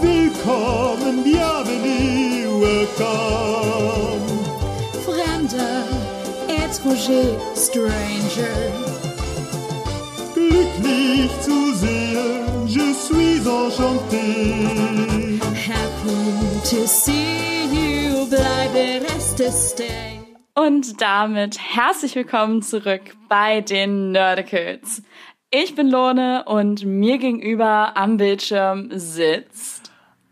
Willkommen, bienvenue, welcome. Fremder, étranger, stranger. Glücklich zu sehen, je suis enchanté. Happy to see you, bleibe reste stay. Und damit herzlich willkommen zurück bei den Nerdicals. Ich bin Lone und mir gegenüber am Bildschirm sitzt.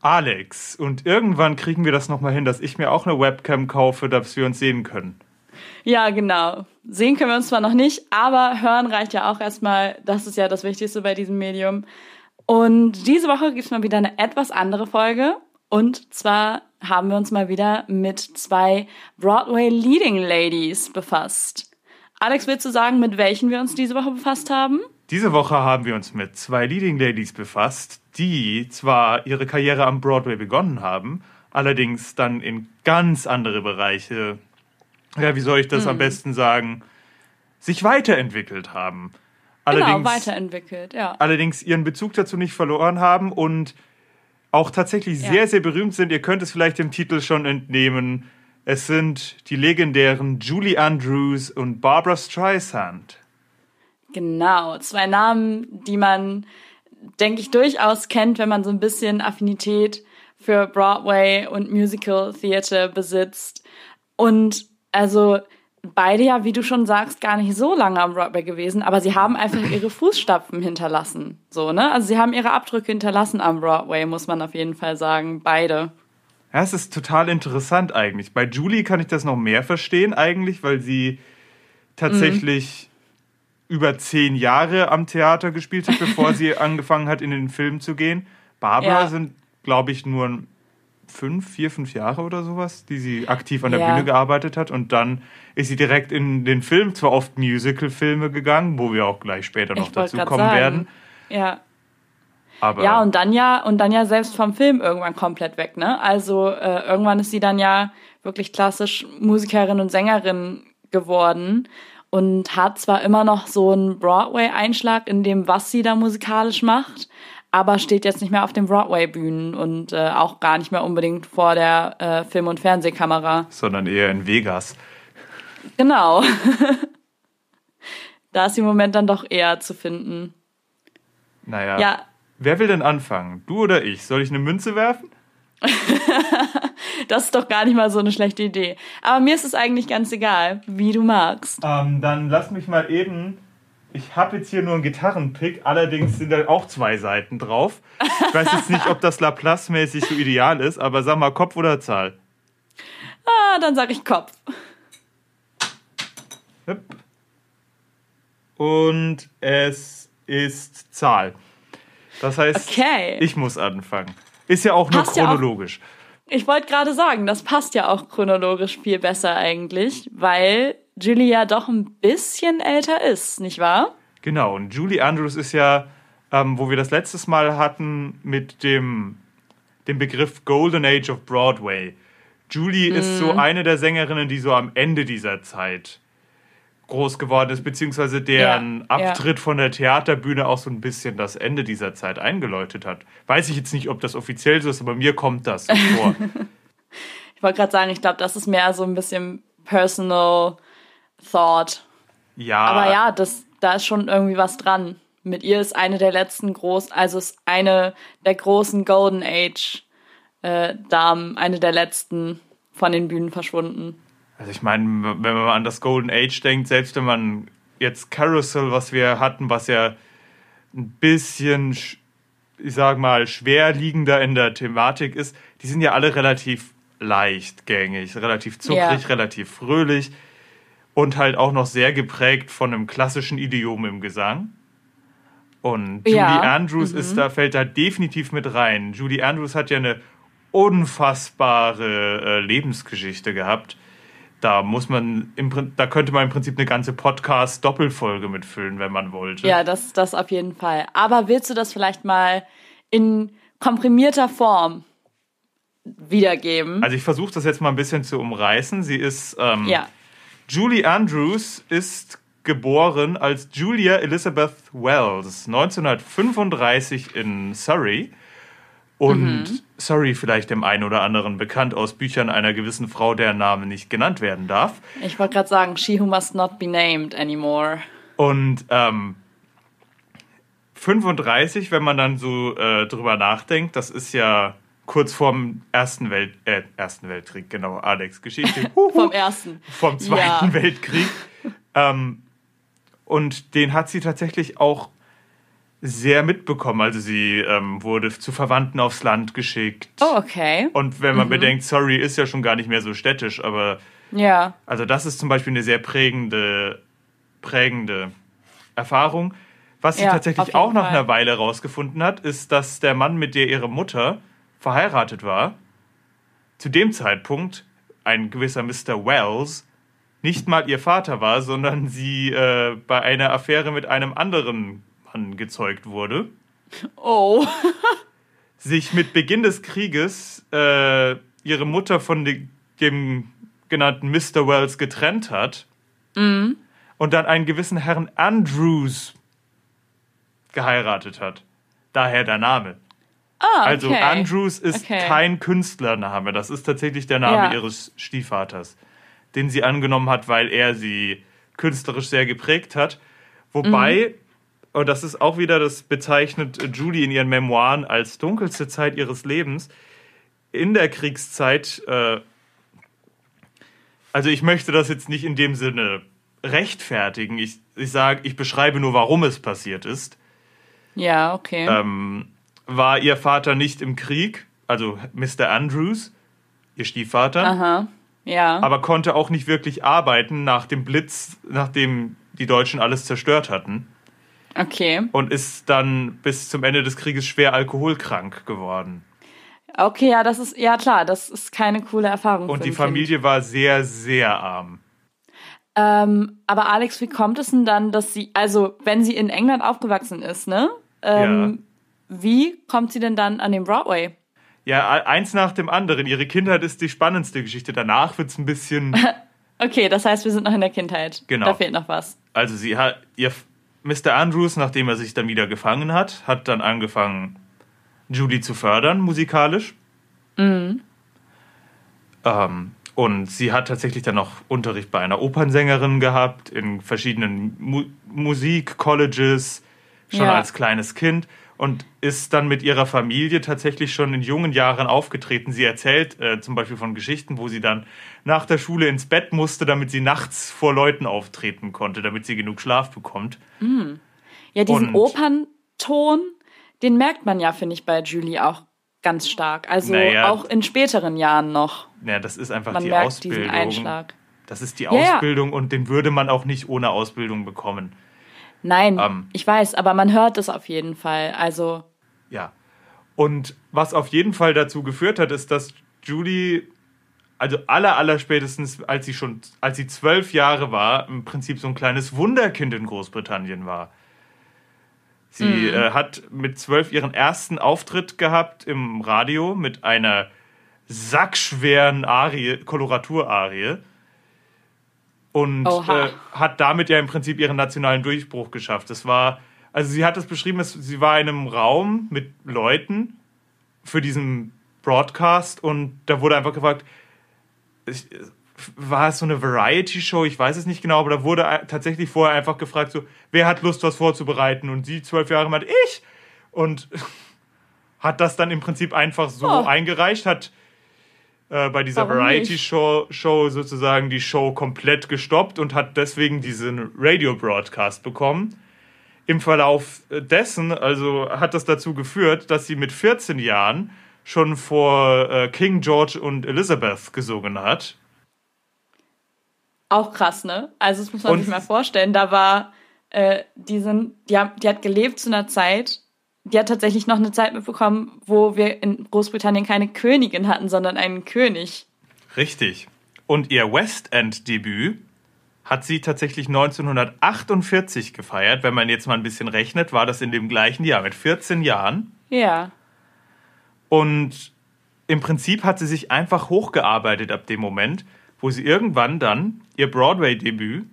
Alex. Und irgendwann kriegen wir das nochmal hin, dass ich mir auch eine Webcam kaufe, dass wir uns sehen können. Ja, genau. Sehen können wir uns zwar noch nicht, aber hören reicht ja auch erstmal. Das ist ja das Wichtigste bei diesem Medium. Und diese Woche gibt es mal wieder eine etwas andere Folge. Und zwar haben wir uns mal wieder mit zwei Broadway Leading Ladies befasst. Alex, willst du sagen, mit welchen wir uns diese Woche befasst haben? Diese Woche haben wir uns mit zwei Leading Ladies befasst, die zwar ihre Karriere am Broadway begonnen haben, allerdings dann in ganz andere Bereiche, ja, wie soll ich das am besten sagen, sich weiterentwickelt haben. genau, weiterentwickelt, ja. Allerdings ihren Bezug dazu nicht verloren haben und auch tatsächlich Ja. sehr, sehr berühmt sind. Ihr könnt es vielleicht dem Titel schon entnehmen. Es sind die legendären Julie Andrews und Barbara Streisand. Genau, zwei Namen, die man, denke ich, durchaus kennt, wenn man so ein bisschen Affinität für Broadway und Musical Theater besitzt. Und also beide ja, wie du schon sagst, gar nicht so lange am Broadway gewesen, aber sie haben einfach ihre Fußstapfen hinterlassen. So, ne? Also sie haben ihre Abdrücke hinterlassen am Broadway, muss man auf jeden Fall sagen. Beide. Ja, es ist total interessant eigentlich. Bei Julie kann ich das noch mehr verstehen eigentlich, weil sie tatsächlich über zehn Jahre am Theater gespielt hat, bevor sie angefangen hat, in den Film zu gehen. Barbara Ja. sind, glaube ich, nur fünf, vier, fünf Jahre oder sowas, die sie aktiv an der Ja. Bühne gearbeitet hat. Und dann ist sie direkt in den Film, zwar oft Musical-Filme gegangen, wo wir auch gleich später noch dazu kommen sagen. werden. Ja. Aber Ja, und dann ja, und dann ja selbst vom Film irgendwann komplett weg, ne? Also äh, irgendwann ist sie dann ja wirklich klassisch Musikerin und Sängerin geworden und hat zwar immer noch so einen Broadway-Einschlag in dem, was sie da musikalisch macht, aber steht jetzt nicht mehr auf den Broadway-Bühnen und äh, auch gar nicht mehr unbedingt vor der äh, Film- und Fernsehkamera. sondern eher in Vegas. Genau. da ist sie im Moment dann doch eher zu finden. Naja. Ja, Wer will denn anfangen? Du oder ich? Soll ich eine Münze werfen? Das ist doch gar nicht mal so eine schlechte Idee. Aber mir ist es eigentlich ganz egal, wie du magst. Ähm, dann lass mich mal eben. Ich habe jetzt hier nur einen Gitarrenpick, allerdings sind da auch zwei Seiten drauf. Ich weiß jetzt nicht, ob das Laplace-mäßig so ideal ist, aber sag mal Kopf oder Zahl. Ah, dann sag ich Kopf. Und es ist Zahl. Das heißt, Okay. ich muss anfangen. Ist ja auch nur Passt ja auch. Ich wollte gerade sagen, das passt ja auch chronologisch viel besser eigentlich, weil Julie ja doch ein bisschen älter ist, nicht wahr? Genau, und Julie Andrews ist ja, ähm, wo wir das letztes Mal hatten mit dem, dem Begriff Golden Age of Broadway. Julie ist so eine der Sängerinnen, die so am Ende dieser Zeit groß geworden ist, beziehungsweise deren Ja, ja. Abtritt von der Theaterbühne auch so ein bisschen das Ende dieser Zeit eingeläutet hat. Weiß ich jetzt nicht, ob das offiziell so ist, aber mir kommt das so vor. Ich wollte gerade sagen, ich glaube, das ist mehr so ein bisschen personal thought. ja, Aber ja, das, da ist schon irgendwie was dran. Mit ihr ist eine der letzten großen, also ist eine der großen Golden Age äh, Damen, eine der letzten von den Bühnen verschwunden. Also ich meine, wenn man an das Golden Age denkt, selbst wenn man jetzt Carousel, was wir hatten, was ja ein bisschen, sch- ich sag mal, schwerliegender in der Thematik ist, die sind ja alle relativ leichtgängig, relativ zuckrig, Ja. relativ fröhlich und halt auch noch sehr geprägt von einem klassischen Idiom im Gesang. Und Julie Ja, Andrews ist da, fällt da definitiv mit rein. Julie Andrews hat ja eine unfassbare äh, Lebensgeschichte gehabt. Da muss man, im, Prin- da könnte man im Prinzip eine ganze Podcast-Doppelfolge mitfüllen, wenn man wollte. Ja, das, das auf jeden Fall. Aber willst du das vielleicht mal in komprimierter Form wiedergeben? Also ich versuche das jetzt mal ein bisschen zu umreißen. Sie ist ähm, ja. Julie Andrews ist geboren als Julia Elizabeth Wells 1935 in Surrey Und sorry, vielleicht dem einen oder anderen bekannt aus Büchern einer gewissen Frau, deren Name nicht genannt werden darf. Ich wollte gerade sagen, she who must not be named anymore. Und ähm, 35, wenn man dann so äh, drüber nachdenkt, das ist ja kurz vorm Ersten, Welt, äh, Ersten Weltkrieg, genau, Alex Geschichte. Vom ersten. vom Zweiten Ja. Weltkrieg. Ähm, und den hat sie tatsächlich auch sehr mitbekommen. Also sie ähm, wurde zu Verwandten aufs Land geschickt. Oh, okay. Und wenn man bedenkt, sorry, ist ja schon gar nicht mehr so städtisch, aber Ja. also das ist zum Beispiel eine sehr prägende, prägende Erfahrung. Was sie Ja, tatsächlich auch nach Fall. einer Weile rausgefunden hat, ist, dass der Mann, mit der ihre Mutter verheiratet war, zu dem Zeitpunkt ein gewisser Mr. Wells nicht mal ihr Vater war, sondern sie äh, bei einer Affäre mit einem anderen Mann gezeugt wurde. Oh. Sich mit Beginn des Krieges äh, ihre Mutter von de dem genannten Mr. Wells getrennt hat Mhm. und dann einen gewissen Herrn Andrews geheiratet hat. Daher der Name. Ah, okay. Also Andrews ist Okay. kein Künstlername, das ist tatsächlich der Name Ja. ihres Stiefvaters, den sie angenommen hat, weil er sie künstlerisch sehr geprägt hat. Wobei, Mhm. Und das ist auch wieder, das bezeichnet Julie in ihren Memoiren als dunkelste Zeit ihres Lebens, in der Kriegszeit, äh, also ich möchte das jetzt nicht in dem Sinne rechtfertigen, ich, ich sage, ich beschreibe nur, warum es passiert ist Ja, okay. ähm, war ihr Vater nicht im Krieg, also Mr. Andrews, ihr Stiefvater, Aha. Ja. aber konnte auch nicht wirklich arbeiten nach dem Blitz, nachdem die Deutschen alles zerstört hatten okay. und ist dann bis zum Ende des Krieges schwer alkoholkrank geworden. Okay, ja, das ist, ja klar, das ist keine coole Erfahrung. Und die Familie war sehr, sehr arm. Kind. Ähm, aber Alex, wie kommt es denn dann, dass sie, also wenn sie in England aufgewachsen ist, ne? Ähm, Wie kommt sie denn dann an den Broadway? Ja, eins nach dem anderen. Ihre Kindheit ist die spannendste Geschichte. Danach wird es ein bisschen. Okay, das heißt, wir sind noch in der Kindheit. Genau. Da fehlt noch was. Also sie hat ihr Mr. Andrews, nachdem er sich dann wieder gefangen hat, hat dann angefangen, Julie zu fördern musikalisch. Ähm, und sie hat tatsächlich dann noch Unterricht bei einer Opernsängerin gehabt, in verschiedenen Mu Musik-Colleges, schon Ja. als kleines Kind. Und ist dann mit ihrer Familie tatsächlich schon in jungen Jahren aufgetreten. Sie erzählt äh, zum Beispiel von Geschichten, wo sie dann nach der Schule ins Bett musste, damit sie nachts vor Leuten auftreten konnte, damit sie genug Schlaf bekommt. Ja, diesen Und- Opernton, den merkt man ja, finde ich, bei Julie auch ganz stark. Also Naja. auch in späteren Jahren noch. Ja, das ist einfach Man die merkt Ausbildung. diesen Einschlag. Das ist die Ja, ja. Ausbildung und den würde man auch nicht ohne Ausbildung bekommen. Nein, Ähm. ich weiß, aber man hört es auf jeden Fall. Also, Ja. Und was auf jeden Fall dazu geführt hat, ist, dass Julie, also aller, aller spätestens, als sie schon, als sie zwölf Jahre war, im Prinzip so ein kleines Wunderkind in Großbritannien war. Sie äh, hat mit zwölf ihren ersten Auftritt gehabt im Radio mit einer sackschweren Arie, Koloratourarie. Und äh, hat damit ja im Prinzip ihren nationalen Durchbruch geschafft. Das war, also sie hat es beschrieben, es, sie war in einem Raum mit Leuten für diesen Broadcast und da wurde einfach gefragt, ich, war es so eine Variety-Show? Ich weiß es nicht genau, aber da wurde tatsächlich vorher einfach gefragt, so, wer hat Lust, was vorzubereiten? Und sie zwölf Jahre meinte, ich! Und hat das dann im Prinzip einfach so Oh. eingereicht, hat äh, bei dieser Variety-Show Show sozusagen die Show komplett gestoppt und hat deswegen diesen Radio-Broadcast bekommen. Im Verlauf dessen, also hat das dazu geführt, dass sie mit 14 Jahren schon vor äh, King George und Elizabeth gesungen hat. auch krass, ne? Also, das muss man Und- sich mal vorstellen. Da war, äh, die, sind, die, haben, die hat gelebt zu einer Zeit, die hat tatsächlich noch eine Zeit mitbekommen, wo wir in Großbritannien keine Königin hatten, sondern einen König. Richtig. Und ihr West End-Debüt hat sie tatsächlich 1948 gefeiert. Wenn man jetzt mal ein bisschen rechnet, war das in dem gleichen Jahr mit 14 Jahren. Ja. Und im Prinzip hat sie sich einfach hochgearbeitet ab dem Moment, wo sie irgendwann dann ihr Broadway-Debüt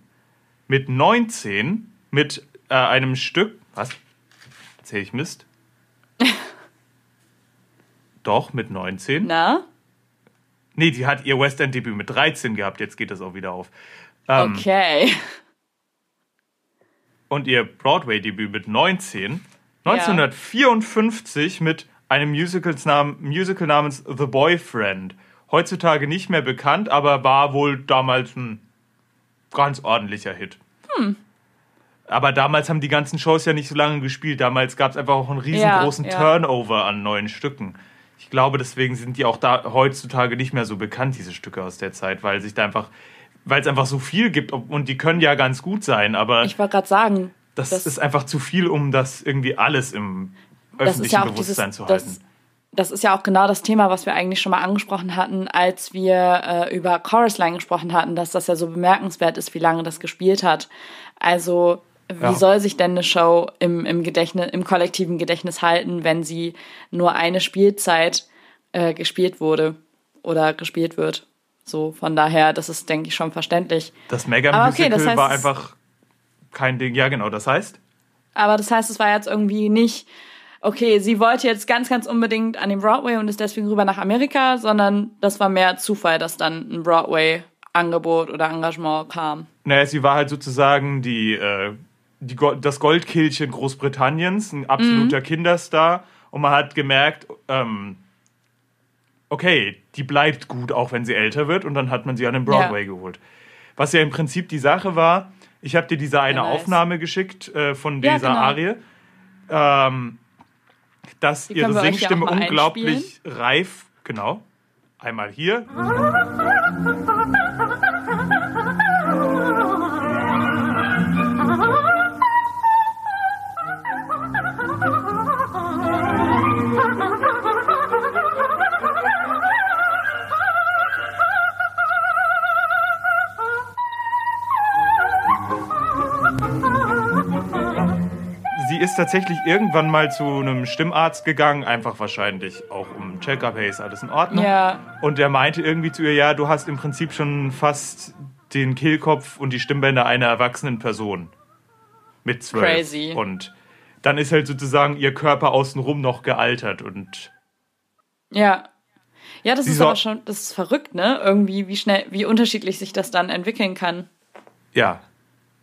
mit 19 mit äh, einem Stück. Was? Erzähl ich Mist? Doch, mit 19. Na? Nee, die hat ihr West End Debüt mit 13 gehabt, jetzt geht das auch wieder auf. Ähm, Okay. Und ihr Broadway Debüt mit 19. 1954 mit einem Musicals Namen, Musical namens The Boyfriend. Heutzutage nicht mehr bekannt, aber war wohl damals ein ganz ordentlicher Hit. Aber damals haben die ganzen Shows ja nicht so lange gespielt. Damals gab es einfach auch einen riesengroßen Ja, ja. Turnover an neuen Stücken. Ich glaube, deswegen sind die auch da heutzutage nicht mehr so bekannt, diese Stücke aus der Zeit, weil sich da einfach, weil es einfach so viel gibt und die können ja ganz gut sein, aber Ich wollte gerade sagen, das, das- ist einfach zu viel, um das irgendwie alles im öffentlichen ja auch dieses, Bewusstsein zu halten. das, das ist ja auch genau das Thema, was wir eigentlich schon mal angesprochen hatten, als wir äh, über Chorus Line gesprochen hatten, dass das ja so bemerkenswert ist, wie lange das gespielt hat. Also wie Ja. soll sich denn eine Show im, im Gedächtnis, im kollektiven Gedächtnis halten, wenn sie nur eine Spielzeit äh, gespielt wurde oder gespielt wird? So, von daher, das ist, denke ich, schon verständlich. Das Mega okay, Musical das heißt, war einfach kein Ding. Ja, genau, das heißt, Aber das heißt, es war jetzt irgendwie nicht, okay, sie wollte jetzt ganz, ganz unbedingt an den Broadway und ist deswegen rüber nach Amerika, sondern das war mehr Zufall, dass dann ein Broadway-Angebot oder Engagement kam. naja, sie war halt sozusagen die, äh, die Go das Goldkehlchen Großbritanniens, ein absoluter Mhm. Kinderstar. Und man hat gemerkt, ähm, okay, die bleibt gut, auch wenn sie älter wird. Und dann hat man sie an den Broadway Ja. geholt. Was ja im Prinzip die Sache war, ich habe dir diese eine Ja, nice. Aufnahme geschickt äh, von Ja, dieser genau. Arie. Ähm, dass Die ihre Singstimme unglaublich reif, genau. Einmal hier. ist tatsächlich irgendwann mal zu einem Stimmarzt gegangen, einfach wahrscheinlich auch um Check-up, hey, ist alles in Ordnung. Ja, Und er meinte irgendwie zu ihr, ja, du hast im Prinzip schon fast den Kehlkopf und die Stimmbänder einer erwachsenen Person. Mit zwölf. Crazy. Und dann ist halt sozusagen ihr Körper außenrum noch gealtert und ja. Ja, das ist soll- aber schon, das ist verrückt, ne? Irgendwie, wie schnell, wie unterschiedlich sich das dann entwickeln kann. ja,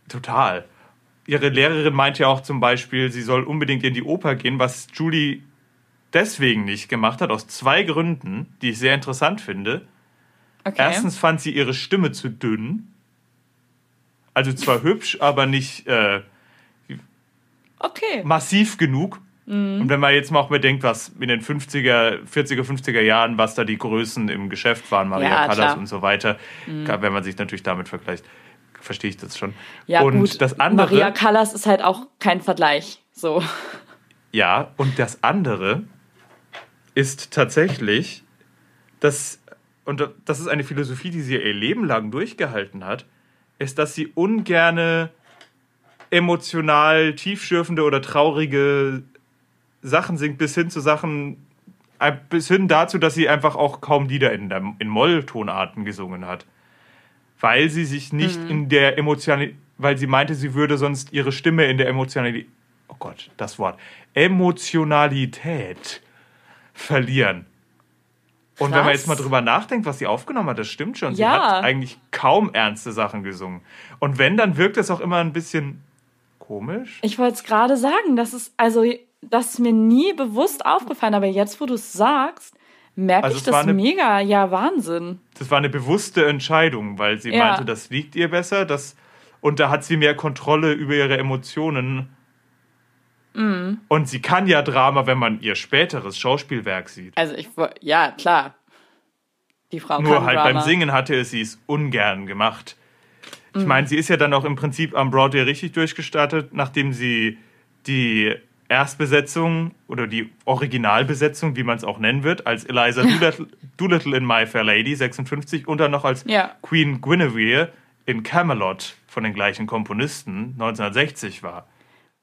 total. Ihre Lehrerin meinte ja auch zum Beispiel, sie soll unbedingt in die Oper gehen, was Julie deswegen nicht gemacht hat, aus zwei Gründen, die ich sehr interessant finde. Okay. Erstens fand sie ihre Stimme zu dünn. Also zwar hübsch, aber nicht äh, okay. massiv genug. Und wenn man jetzt mal auch bedenkt, was in den 50er, 40er, 50er Jahren, was da die Größen im Geschäft waren, Maria Ja, Callas und so weiter, kann- wenn man sich natürlich damit vergleicht, verstehe ich das schon. Ja, und gut. das andere, Maria Callas ist halt auch kein Vergleich. So. ja, und das andere ist tatsächlich, dass, und das ist eine Philosophie, die sie ihr Leben lang durchgehalten hat, ist, dass sie ungerne emotional tiefschürfende oder traurige Sachen singt, bis hin zu Sachen, äh, bis hin dazu, dass sie einfach auch kaum Lieder in, der, in Molltonarten gesungen hat. Weil sie sich nicht in der Emotionalität, weil sie meinte, sie würde sonst ihre Stimme in der Emotionalität, oh Gott, das Wort, Emotionalität verlieren. Und wenn man jetzt mal drüber nachdenkt, was sie aufgenommen hat, das stimmt schon. Sie Ja. hat eigentlich kaum ernste Sachen gesungen. Und wenn, dann wirkt es auch immer ein bisschen komisch. Ich wollte es gerade sagen, das ist, also, das ist mir nie bewusst aufgefallen, aber jetzt, wo du es sagst, merke Also ich das eine- mega. Ja, Wahnsinn. Das war eine bewusste Entscheidung, weil sie Ja. meinte, das liegt ihr besser. Das, und da hat sie mehr Kontrolle über ihre Emotionen. Mhm. Und sie kann ja Drama, wenn man ihr späteres Schauspielwerk sieht. Also, ich, ja, klar. Die Frau Nur halt Drama. beim Singen hatte es sie es ungern gemacht. Mhm. Ich meine, sie ist ja dann auch im Prinzip am Broadway richtig durchgestartet, nachdem sie die Erstbesetzung oder die Originalbesetzung, wie man es auch nennen wird, als Eliza Doolittle, Doolittle in My Fair Lady 56 und dann noch als Ja. Queen Guinevere in Camelot von den gleichen Komponisten 1960 war.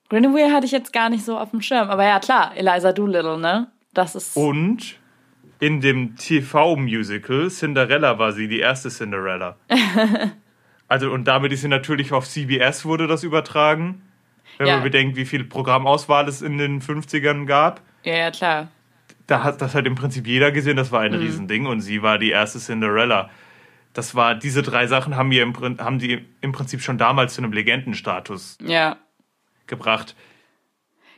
Guinevere hatte ich jetzt gar nicht so auf dem Schirm, aber ja, klar, Eliza Doolittle, ne? Das ist. Und in dem TV-Musical Cinderella war sie die erste Cinderella. also, und damit ist sie natürlich auf CBS wurde das übertragen. Wenn Ja. man bedenkt, wie viel Programmauswahl es in den 50ern gab. Ja, ja, klar. da hat das hat im Prinzip jeder gesehen, das war ein Mhm. Riesending und sie war die erste Cinderella. Das war, diese drei Sachen haben, ihr im, haben die im Prinzip schon damals zu einem Legendenstatus Ja. gebracht.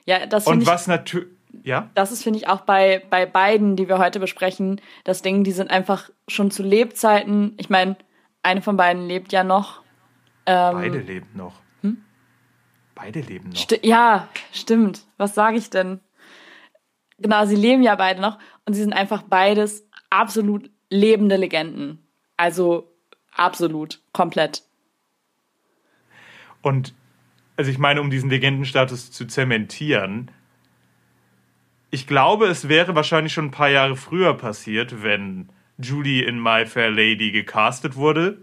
Ja, das Und was natürlich, ja? das ist, finde ich, auch bei, bei beiden, die wir heute besprechen, das Ding, die sind einfach schon zu Lebzeiten. Ich meine, eine von beiden lebt ja noch. Ähm, Beide leben noch. Beide leben noch. Sti ja, stimmt. Was sage ich denn? Genau, sie leben ja beide noch und sie sind einfach beides absolut lebende Legenden. Also absolut, komplett. Und also ich meine, um diesen Legendenstatus zu zementieren, ich glaube, es wäre wahrscheinlich schon ein paar Jahre früher passiert, wenn Judy in My Fair Lady gecastet wurde,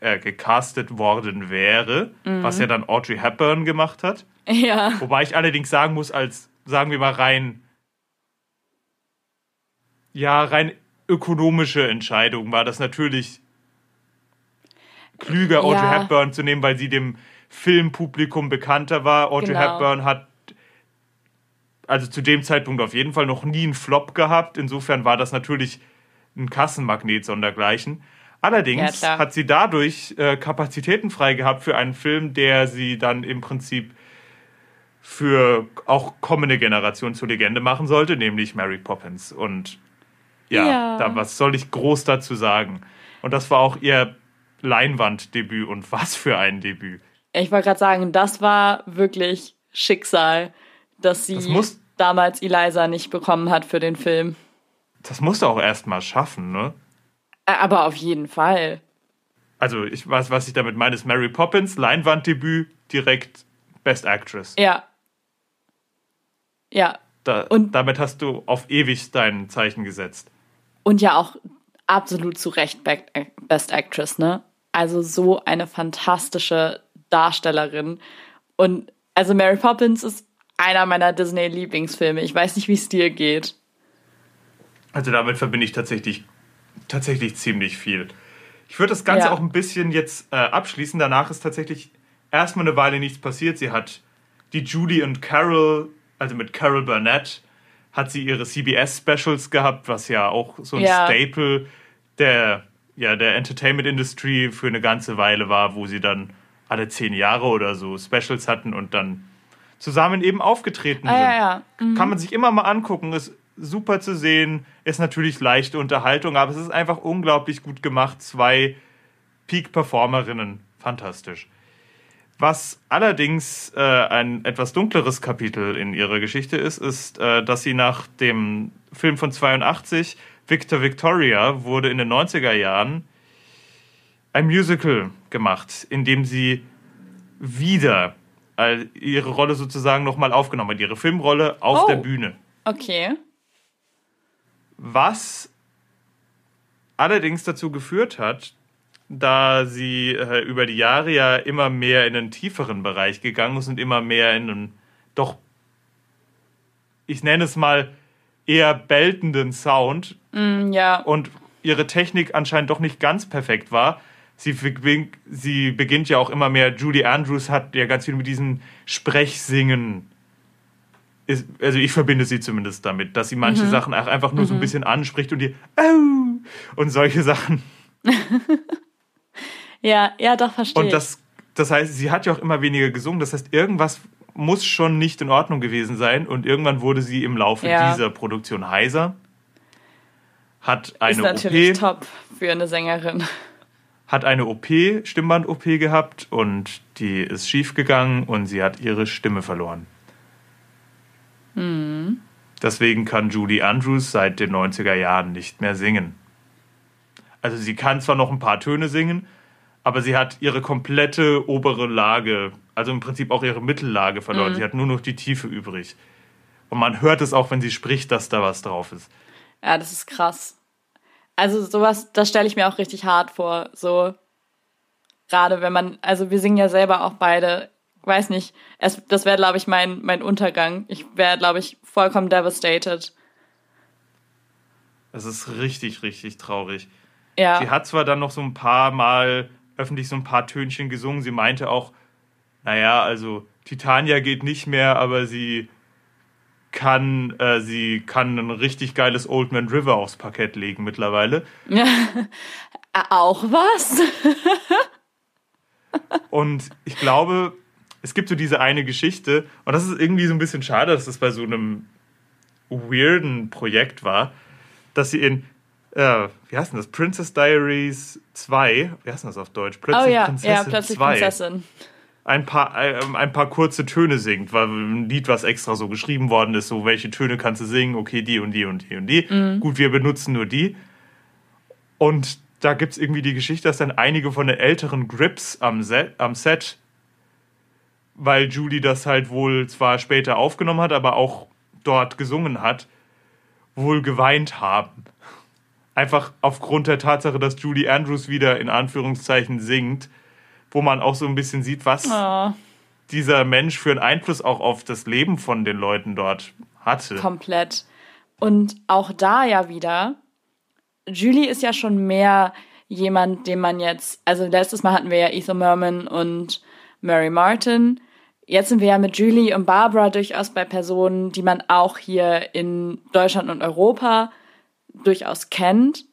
äh, gecastet worden wäre, was ja dann Audrey Hepburn gemacht hat. Ja, Wobei ich allerdings sagen muss, als, sagen wir mal, rein, ja, rein ökonomische Entscheidung war das natürlich klüger, Audrey Ja. Hepburn zu nehmen, weil sie dem Filmpublikum bekannter war. Audrey Genau. Hepburn hat also zu dem Zeitpunkt auf jeden Fall noch nie einen Flop gehabt. Insofern war das natürlich ein Kassenmagnet sondergleichen. Allerdings Ja, hat sie dadurch äh, Kapazitäten frei gehabt für einen Film, der sie dann im Prinzip für auch kommende Generationen zur Legende machen sollte, nämlich Mary Poppins. Und ja, Ja. Da, was soll ich groß dazu sagen? Und das war auch ihr Leinwanddebüt und was für ein Debüt. ich wollte gerade sagen, das war wirklich Schicksal, dass sie Das damals Eliza nicht bekommen hat für den Film. Das musst du auch erst mal schaffen, ne? Aber auf jeden Fall. Also, ich weiß, was ich damit meine, ist Mary Poppins, Leinwanddebüt, direkt Best Actress. Ja. Ja. Da, Und- damit hast du auf ewig dein Zeichen gesetzt. Und ja auch absolut zu Recht Back- Best Actress, ne? Also so eine fantastische Darstellerin. Und also Mary Poppins ist einer meiner Disney-Lieblingsfilme. Ich weiß nicht, wie es dir geht. Also damit verbinde ich tatsächlich, tatsächlich ziemlich viel. Ich würde das Ganze Ja. auch ein bisschen jetzt äh, abschließen. Danach ist tatsächlich erstmal eine Weile nichts passiert. Sie hat die Judy und Carol, also mit Carol Burnett, hat sie ihre CBS-Specials gehabt, was ja auch so ein Ja. Staple der, ja, der Entertainment-Industrie für eine ganze Weile war, wo sie dann alle zehn Jahre oder so Specials hatten und dann zusammen eben aufgetreten Ah, sind. ja, ja. Kann man sich immer mal angucken, ist super zu sehen, ist natürlich leichte Unterhaltung, aber es ist einfach unglaublich gut gemacht. Zwei Peak-Performerinnen, fantastisch. Was allerdings äh, ein etwas dunkleres Kapitel in ihrer Geschichte ist, ist, äh, dass sie nach dem Film von 82, Victor Victoria, wurde in den 90er Jahren ein Musical gemacht, in dem sie wieder äh, ihre Rolle sozusagen nochmal aufgenommen hat, ihre Filmrolle auf Oh. der Bühne. Okay. Was allerdings dazu geführt hat, da sie äh, über die Jahre ja immer mehr in einen tieferen Bereich gegangen ist und immer mehr in einen doch, ich nenne es mal, eher beltenden Sound Mm, ja. und ihre Technik anscheinend doch nicht ganz perfekt war. Sie, sie beginnt ja auch immer mehr, Julie Andrews hat ja ganz viel mit diesem Sprechsingen. Ist, also ich verbinde sie zumindest damit, dass sie manche Sachen auch einfach nur so ein bisschen anspricht und die Au! und solche Sachen. Ja, ja, doch, verstehe. Und das, das heißt, sie hat ja auch immer weniger gesungen. Das heißt, irgendwas muss schon nicht in Ordnung gewesen sein. Und irgendwann wurde sie im Laufe Ja. dieser Produktion heiser. Hat ist eine natürlich OP, top für eine Sängerin. hat eine OP, Stimmband-OP gehabt und die ist schief gegangen und sie hat ihre Stimme verloren. Deswegen kann Julie Andrews seit den 90er Jahren nicht mehr singen. Also sie kann zwar noch ein paar Töne singen, aber sie hat ihre komplette obere Lage, also im Prinzip auch ihre Mittellage verloren. Sie hat nur noch die Tiefe übrig. Und man hört es auch, wenn sie spricht, dass da was drauf ist. Ja, das ist krass. Also sowas, das stelle ich mir auch richtig hart vor. So gerade wenn man, also wir singen ja selber auch beide. Weiß nicht, es, das wäre, glaube ich, mein, mein Untergang. Ich wäre, glaube ich, vollkommen devastated. Es ist richtig, richtig traurig. Ja, Sie hat zwar dann noch so ein paar Mal öffentlich so ein paar Tönchen gesungen. Sie meinte auch, naja, also Titania geht nicht mehr, aber sie kann, äh, sie kann ein richtig geiles Old Man River aufs Parkett legen mittlerweile. Auch was? Und ich glaube, es gibt so diese eine Geschichte, und das ist irgendwie so ein bisschen schade, dass das bei so einem weirden Projekt war, dass sie in, äh, wie heißt denn das? Princess Diaries 2, wie heißt denn das auf Deutsch? Plötzlich oh ja, Prinzessin ja, plötzlich 2. Prinzessin. Ein paar, äh, ein paar kurze Töne singt, weil ein Lied, was extra so geschrieben worden ist, so welche Töne kannst du singen, okay, die und die und die und die. Mhm. Gut, wir benutzen nur die. Und da gibt es irgendwie die Geschichte, dass dann einige von den älteren Grips am Set, am Set, weil Julie das halt wohl zwar später aufgenommen hat, aber auch dort gesungen hat, wohl geweint haben. Einfach aufgrund der Tatsache, dass Julie Andrews wieder in Anführungszeichen singt, wo man auch so ein bisschen sieht, was Oh, dieser Mensch für einen Einfluss auch auf das Leben von den Leuten dort hatte. komplett. Und auch da ja wieder, Julie ist ja schon mehr jemand, den man jetzt, also letztes Mal hatten wir ja Ethan Merman und Mary Martin. Jetzt sind wir ja mit Julie und Barbara durchaus bei Personen, die man auch hier in Deutschland und Europa durchaus kennt.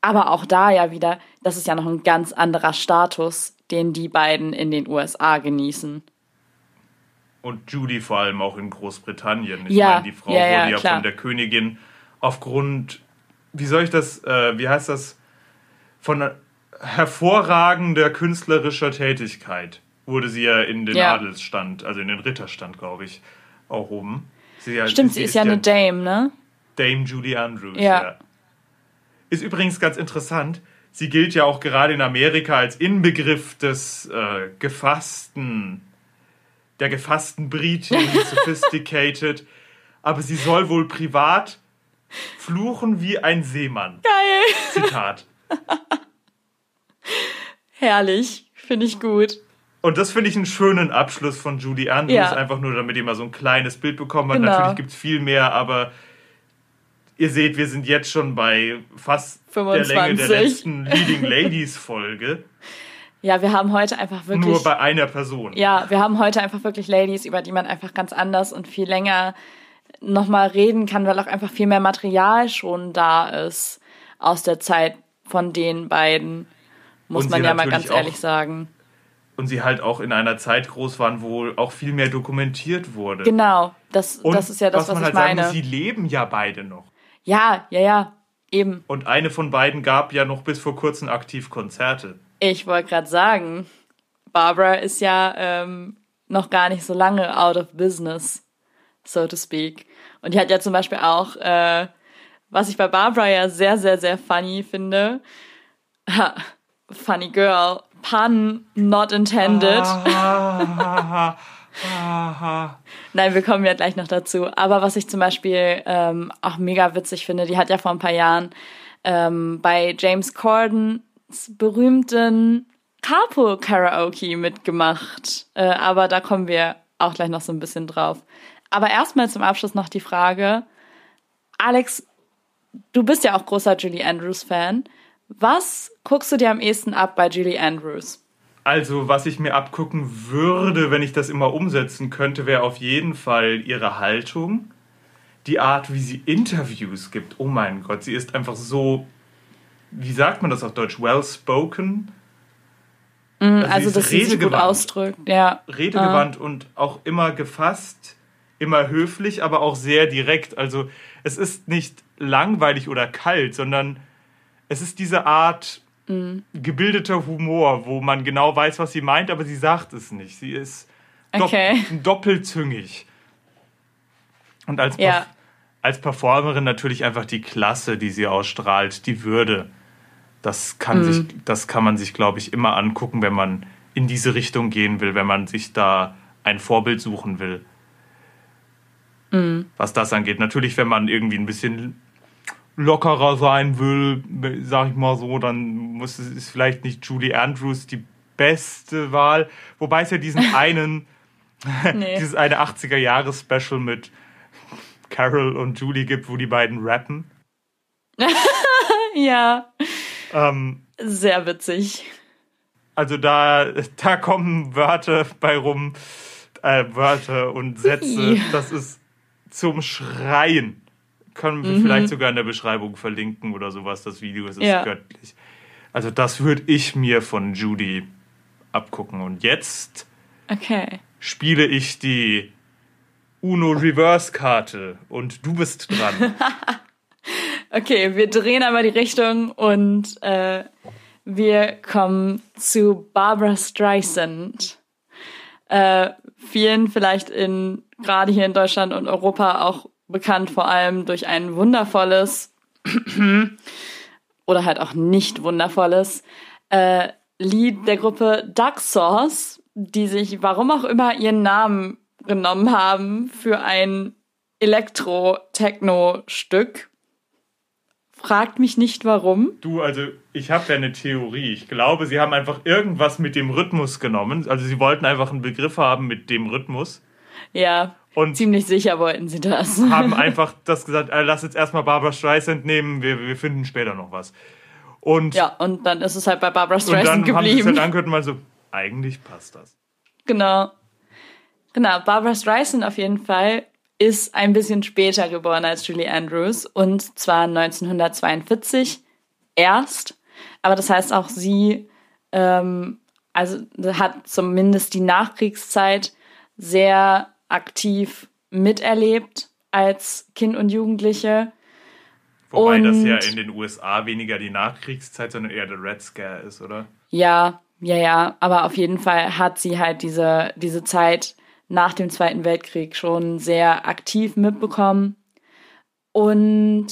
Aber auch da ja wieder, das ist ja noch ein ganz anderer Status, den die beiden in den USA genießen. Und Judy vor allem auch in Großbritannien. Ich Ja, meine, die Frau ja, ja, wurde ja klar. von der Königin aufgrund, wie soll ich das, äh, wie heißt das, von hervorragender künstlerischer Tätigkeit wurde sie ja in den Ja. Adelsstand, also in den Ritterstand, glaube ich, erhoben. Sie, ja- Stimmt, sie ist ja eine Dame, ne? Dame Julie Andrews. Ja. Ist übrigens ganz interessant. Sie gilt ja auch gerade in Amerika als Inbegriff des äh, gefassten, der gefassten Britin, sophisticated. Aber sie soll wohl privat fluchen wie ein Seemann. Geil. Zitat. Herrlich. Finde ich gut. Und das finde ich einen schönen Abschluss von Judy Andrews, Ja. einfach nur damit ihr mal so ein kleines Bild bekommen habt. Genau. Natürlich gibt es viel mehr, aber ihr seht, wir sind jetzt schon bei fast der Länge der 25. letzten Leading Ladies Folge. Ja, wir haben heute einfach wirklich. Nur bei einer Person. ja, wir haben heute einfach wirklich Ladies, über die man einfach ganz anders und viel länger nochmal reden kann, weil auch einfach viel mehr Material schon da ist aus der Zeit von den beiden. Muss Und man ja mal ganz ehrlich sagen. Und sie halt auch in einer Zeit groß waren, wo auch viel mehr dokumentiert wurde. Genau, das, Und das ist ja das, was was, man ich halt sagen meine. muss, sie leben ja beide noch. ja, ja, ja, eben. Und eine von beiden gab ja noch bis vor kurzem aktiv Konzerte. Ich wollte gerade sagen, Barbara ist ja ähm, noch gar nicht so lange out of business, so to speak. Und die hat ja zum Beispiel auch, äh, was ich bei Barbara ja sehr, sehr, sehr funny finde, ha, funny girl, pun not intended. Ah, Nein, wir kommen ja gleich noch dazu. Aber was ich zum Beispiel ähm, auch mega witzig finde, die hat ja vor ein paar Jahren ähm, bei James Cordens berühmten Carpool Karaoke mitgemacht. Äh, aber da kommen wir auch gleich noch so ein bisschen drauf. Aber erstmal zum Abschluss noch die Frage, Alex, du bist ja auch großer Julie Andrews Fan. Was guckst du dir am ehesten ab bei Julie Andrews? Also, was ich mir abgucken würde, wenn ich das immer umsetzen könnte, wäre auf jeden Fall ihre Haltung. Die Art, wie sie Interviews gibt. Oh mein Gott, sie ist einfach so, wie sagt man das auf Deutsch? Well spoken. Also, sie ist dass sie sich gut ausdrückt, ja. redegewandt und auch immer gefasst, immer höflich, aber auch sehr direkt. Also es ist nicht langweilig oder kalt, sondern es ist diese Art Mhm. gebildeter Humor, wo man genau weiß, was sie meint, aber sie sagt es nicht. Sie ist dopp Okay. doppelzüngig. Und als, Ja. Perf- als Performerin natürlich einfach die Klasse, die sie ausstrahlt, die Würde. Das kann, Mhm. sich, das kann man sich, glaube ich, immer angucken, wenn man in diese Richtung gehen will, wenn man sich da ein Vorbild suchen will. Mhm. Was das angeht. Natürlich, wenn man irgendwie ein bisschen lockerer sein will, sag ich mal so, dann muss es ist vielleicht nicht Julie Andrews die beste Wahl. Wobei es ja diesen einen, Nee. dieses eine 80er-Jahres-Special mit Carol und Julie gibt, wo die beiden rappen. Ja, Ähm, sehr witzig. also da, da kommen Wörter bei rum, äh, Wörter und Sätze. Das ist zum Schreien. Können wir vielleicht sogar in der Beschreibung verlinken oder sowas. Das Video es ist Ja. göttlich. Also das würde ich mir von Judy abgucken. Und jetzt Okay. spiele ich die Uno Reverse Karte und du bist dran. Okay, wir drehen einmal die Richtung und äh, wir kommen zu Barbara Streisand. Äh, vielen vielleicht in gerade hier in Deutschland und Europa auch bekannt vor allem durch ein wundervolles oder halt auch nicht wundervolles äh, Lied der Gruppe Duck Sauce, die sich warum auch immer ihren Namen genommen haben für ein Elektro-Techno-Stück. Fragt mich nicht warum. Du, also ich habe ja eine Theorie. Ich glaube, sie haben einfach irgendwas mit dem Rhythmus genommen. Also sie wollten einfach einen Begriff haben mit dem Rhythmus Ja, und ziemlich sicher wollten sie das. haben einfach das gesagt, äh, lass jetzt erstmal Barbara Streisand nehmen, wir, wir finden später noch was. Und, Ja, und dann ist es halt bei Barbara und dann Streisand haben sie es geblieben. halt angehört und mal so, eigentlich passt das. Genau. Genau, Barbara Streisand auf jeden Fall ist ein bisschen später geboren als Julie Andrews und zwar 1942 erst. Aber das heißt auch sie, ähm, also hat zumindest die Nachkriegszeit sehr aktiv miterlebt als Kind und Jugendliche. Wobei das Und- ja in den USA weniger die Nachkriegszeit, sondern eher der Red Scare ist, oder? Ja, ja, ja, aber auf jeden Fall hat sie halt diese, diese Zeit nach dem Zweiten Weltkrieg schon sehr aktiv mitbekommen. Und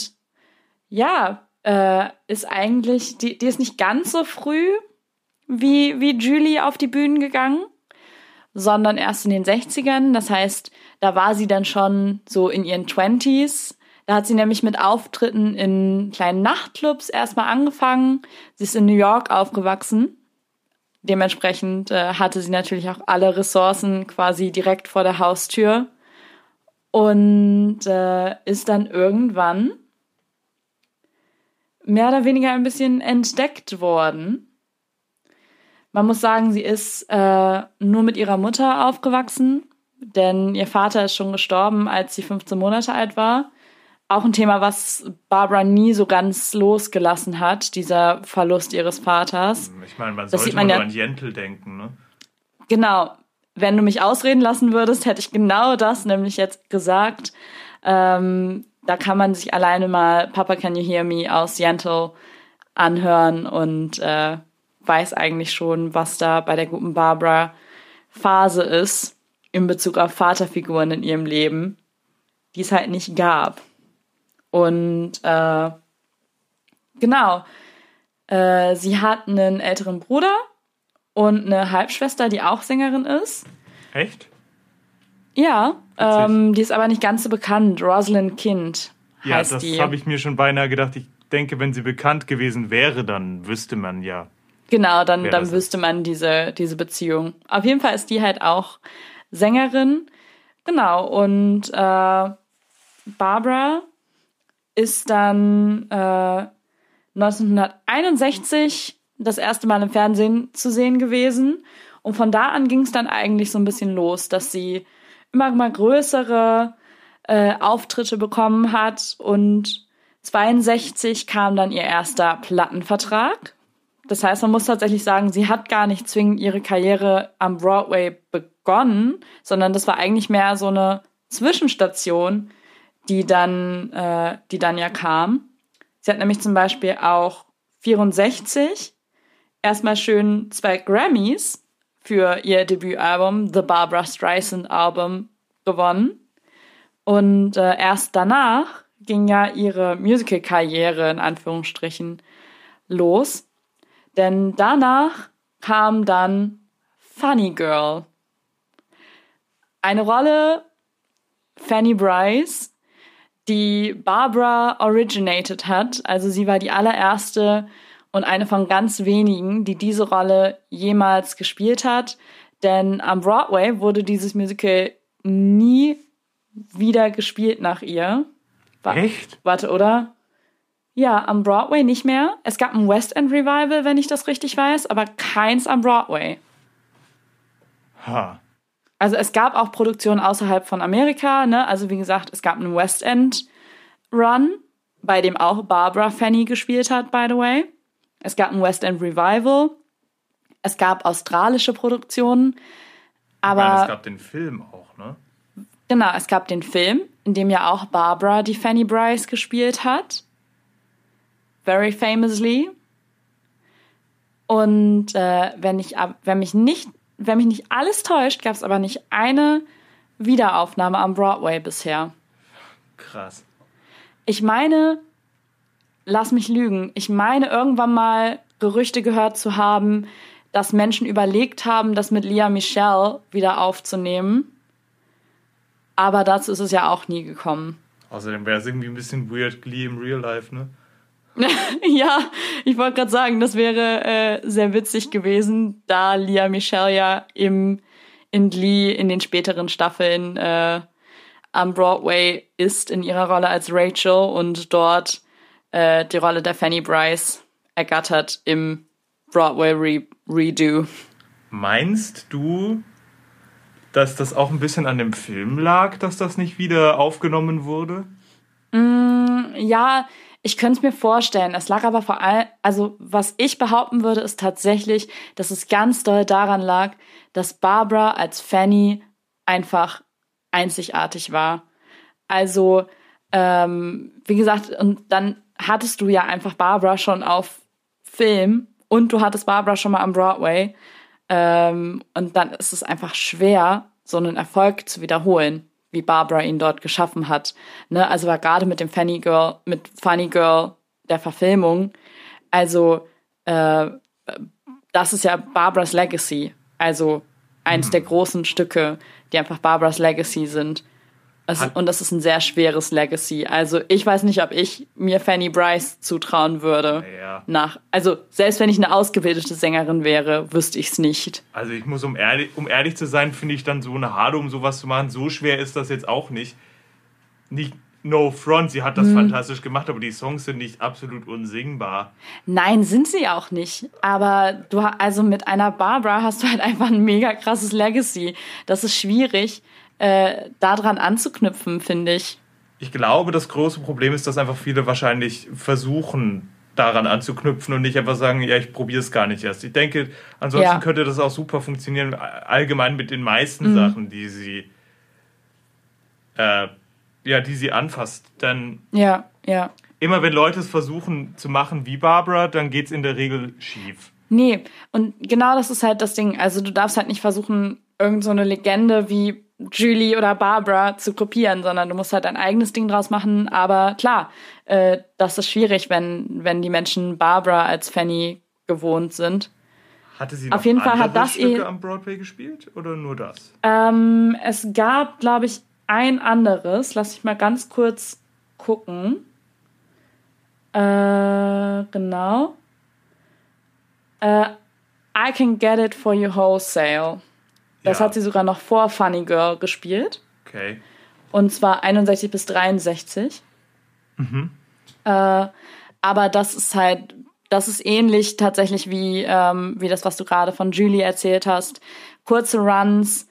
ja, äh, ist eigentlich, die, die ist nicht ganz so früh wie, wie Julie auf die Bühnen gegangen, sondern erst in den 60ern. Das heißt, da war sie dann schon so in ihren 20s. Da hat sie nämlich mit Auftritten in kleinen Nachtclubs erstmal angefangen. Sie ist in New York aufgewachsen. Dementsprechend äh, hatte sie natürlich auch alle Ressourcen quasi direkt vor der Haustür und äh, ist dann irgendwann mehr oder weniger ein bisschen entdeckt worden. Man muss sagen, sie ist äh, nur mit ihrer Mutter aufgewachsen, denn ihr Vater ist schon gestorben, als sie 15 Monate alt war. Auch ein Thema, was Barbara nie so ganz losgelassen hat, dieser Verlust ihres Vaters. Ich meine, man Das sollte man ja- an Jentl denken, ne? Genau. Wenn du mich ausreden lassen würdest, hätte ich genau das nämlich jetzt gesagt. Ähm, da kann man sich alleine mal Papa Can You Hear Me aus Yentl anhören und äh, weiß eigentlich schon, was da bei der guten Barbara Phase ist in Bezug auf Vaterfiguren in ihrem Leben, die es halt nicht gab. Und äh, genau, äh, sie hat einen älteren Bruder und eine Halbschwester, die auch Sängerin ist. Echt? Ja, ähm, die ist aber nicht ganz so bekannt. Rosalind Kind Ja, heißt das die. habe ich mir schon beinahe gedacht. Ich denke, wenn sie bekannt gewesen wäre, dann wüsste man ja. Genau, dann, dann wüsste man diese, diese Beziehung. Auf jeden Fall ist die halt auch Sängerin. Genau, und äh, Barbara ist dann äh, 1961 das erste Mal im Fernsehen zu sehen gewesen. Und von da an ging es dann eigentlich so ein bisschen los, dass sie immer mal größere äh, Auftritte bekommen hat. Und 62 kam dann ihr erster Plattenvertrag. Das heißt, man muss tatsächlich sagen, sie hat gar nicht zwingend ihre Karriere am Broadway begonnen, sondern das war eigentlich mehr so eine Zwischenstation, die dann, äh, die dann ja kam. Sie hat nämlich zum Beispiel auch 64 erstmal schön zwei Grammys für ihr Debütalbum The Barbara Streisand Album gewonnen. Und äh, erst danach ging ja ihre Musical-Karriere in Anführungsstrichen los. Denn danach kam dann Funny Girl. Eine Rolle Fanny Bryce, die Barbara originated hat. Also sie war die allererste und eine von ganz wenigen, die diese Rolle jemals gespielt hat. Denn am Broadway wurde dieses Musical nie wieder gespielt nach ihr. Wa- Echt? Warte, oder? Ja, am Broadway nicht mehr. Es gab ein West End Revival, wenn ich das richtig weiß, aber keins am Broadway. Ha. also es gab auch Produktionen außerhalb von Amerika, ne? Also wie gesagt, es gab einen West End Run, bei dem auch Barbara Fanny gespielt hat, by the way. Es gab ein West End Revival. Es gab australische Produktionen. Aber meine, es gab den Film auch, ne? Genau, es gab den Film, in dem ja auch Barbara die Fanny Bryce gespielt hat. Very famously. Und äh, wenn, ich, wenn, mich nicht, wenn mich nicht alles täuscht, gab es aber nicht eine Wiederaufnahme am Broadway bisher. Krass. Ich meine, lass mich lügen, ich meine irgendwann mal Gerüchte gehört zu haben, dass Menschen überlegt haben, das mit Leah Michelle wieder aufzunehmen. Aber dazu ist es ja auch nie gekommen. Außerdem wäre es irgendwie ein bisschen weird Glee im Real Life, ne? ja, ich wollte gerade sagen, das wäre äh, sehr witzig gewesen, da Leah Michelle ja im, in Glee in den späteren Staffeln äh, am Broadway ist in ihrer Rolle als Rachel und dort äh, die Rolle der Fanny Bryce ergattert im Broadway Re Redo. Meinst du, dass das auch ein bisschen an dem Film lag, dass das nicht wieder aufgenommen wurde? Mm, ja, ich könnte es mir vorstellen. Es lag aber vor allem, also was ich behaupten würde, ist tatsächlich, dass es ganz doll daran lag, dass Barbara als Fanny einfach einzigartig war. Also, ähm, wie gesagt, und dann hattest du ja einfach Barbara schon auf Film und du hattest Barbara schon mal am Broadway. Ähm, und dann ist es einfach schwer, so einen Erfolg zu wiederholen, wie Barbara ihn dort geschaffen hat. Ne? Also war gerade mit dem Funny Girl, mit Funny Girl der Verfilmung, also äh, das ist ja Barbaras Legacy. Also eins mhm. der großen Stücke, die einfach Barbaras Legacy sind. Also, und das ist ein sehr schweres Legacy. Also ich weiß nicht, ob ich mir Fanny Bryce zutrauen würde. Ja. Nach, also selbst wenn ich eine ausgebildete Sängerin wäre, wüsste ich es nicht. Also ich muss, um ehrlich, um ehrlich zu sein, finde ich dann so eine Hade, um sowas zu machen, so schwer ist das jetzt auch nicht. Nicht No Front, sie hat das hm. fantastisch gemacht, aber die Songs sind nicht absolut unsingbar. Nein, sind sie auch nicht. Aber du also mit einer Barbara hast du halt einfach ein mega krasses Legacy. Das ist schwierig äh, daran anzuknüpfen, finde ich. Ich glaube, das große Problem ist, dass einfach viele wahrscheinlich versuchen, daran anzuknüpfen und nicht einfach sagen, ja, ich probiere es gar nicht erst. Ich denke, ansonsten ja. könnte das auch super funktionieren, allgemein mit den meisten mhm. Sachen, die sie, äh, ja, die sie anfasst. Denn ja, ja. immer wenn Leute es versuchen zu machen wie Barbara, dann geht es in der Regel schief. Nee, und genau das ist halt das Ding. Also du darfst halt nicht versuchen, irgend so eine Legende wie Julie oder Barbara zu kopieren, sondern du musst halt dein eigenes Ding draus machen. Aber klar, äh, das ist schwierig, wenn, wenn die Menschen Barbara als Fanny gewohnt sind. Hatte sie noch Auf jeden Fall hat das Stücke eh, am Broadway gespielt oder nur das? Ähm, es gab, glaube ich, ein anderes. Lass ich mal ganz kurz gucken. Äh, genau. Äh, I can get it for you wholesale. Das ja. hat sie sogar noch vor Funny Girl gespielt. Okay. Und zwar 61 bis 63. Mhm. Äh, aber das ist halt, das ist ähnlich tatsächlich wie, ähm, wie das, was du gerade von Julie erzählt hast. Kurze Runs,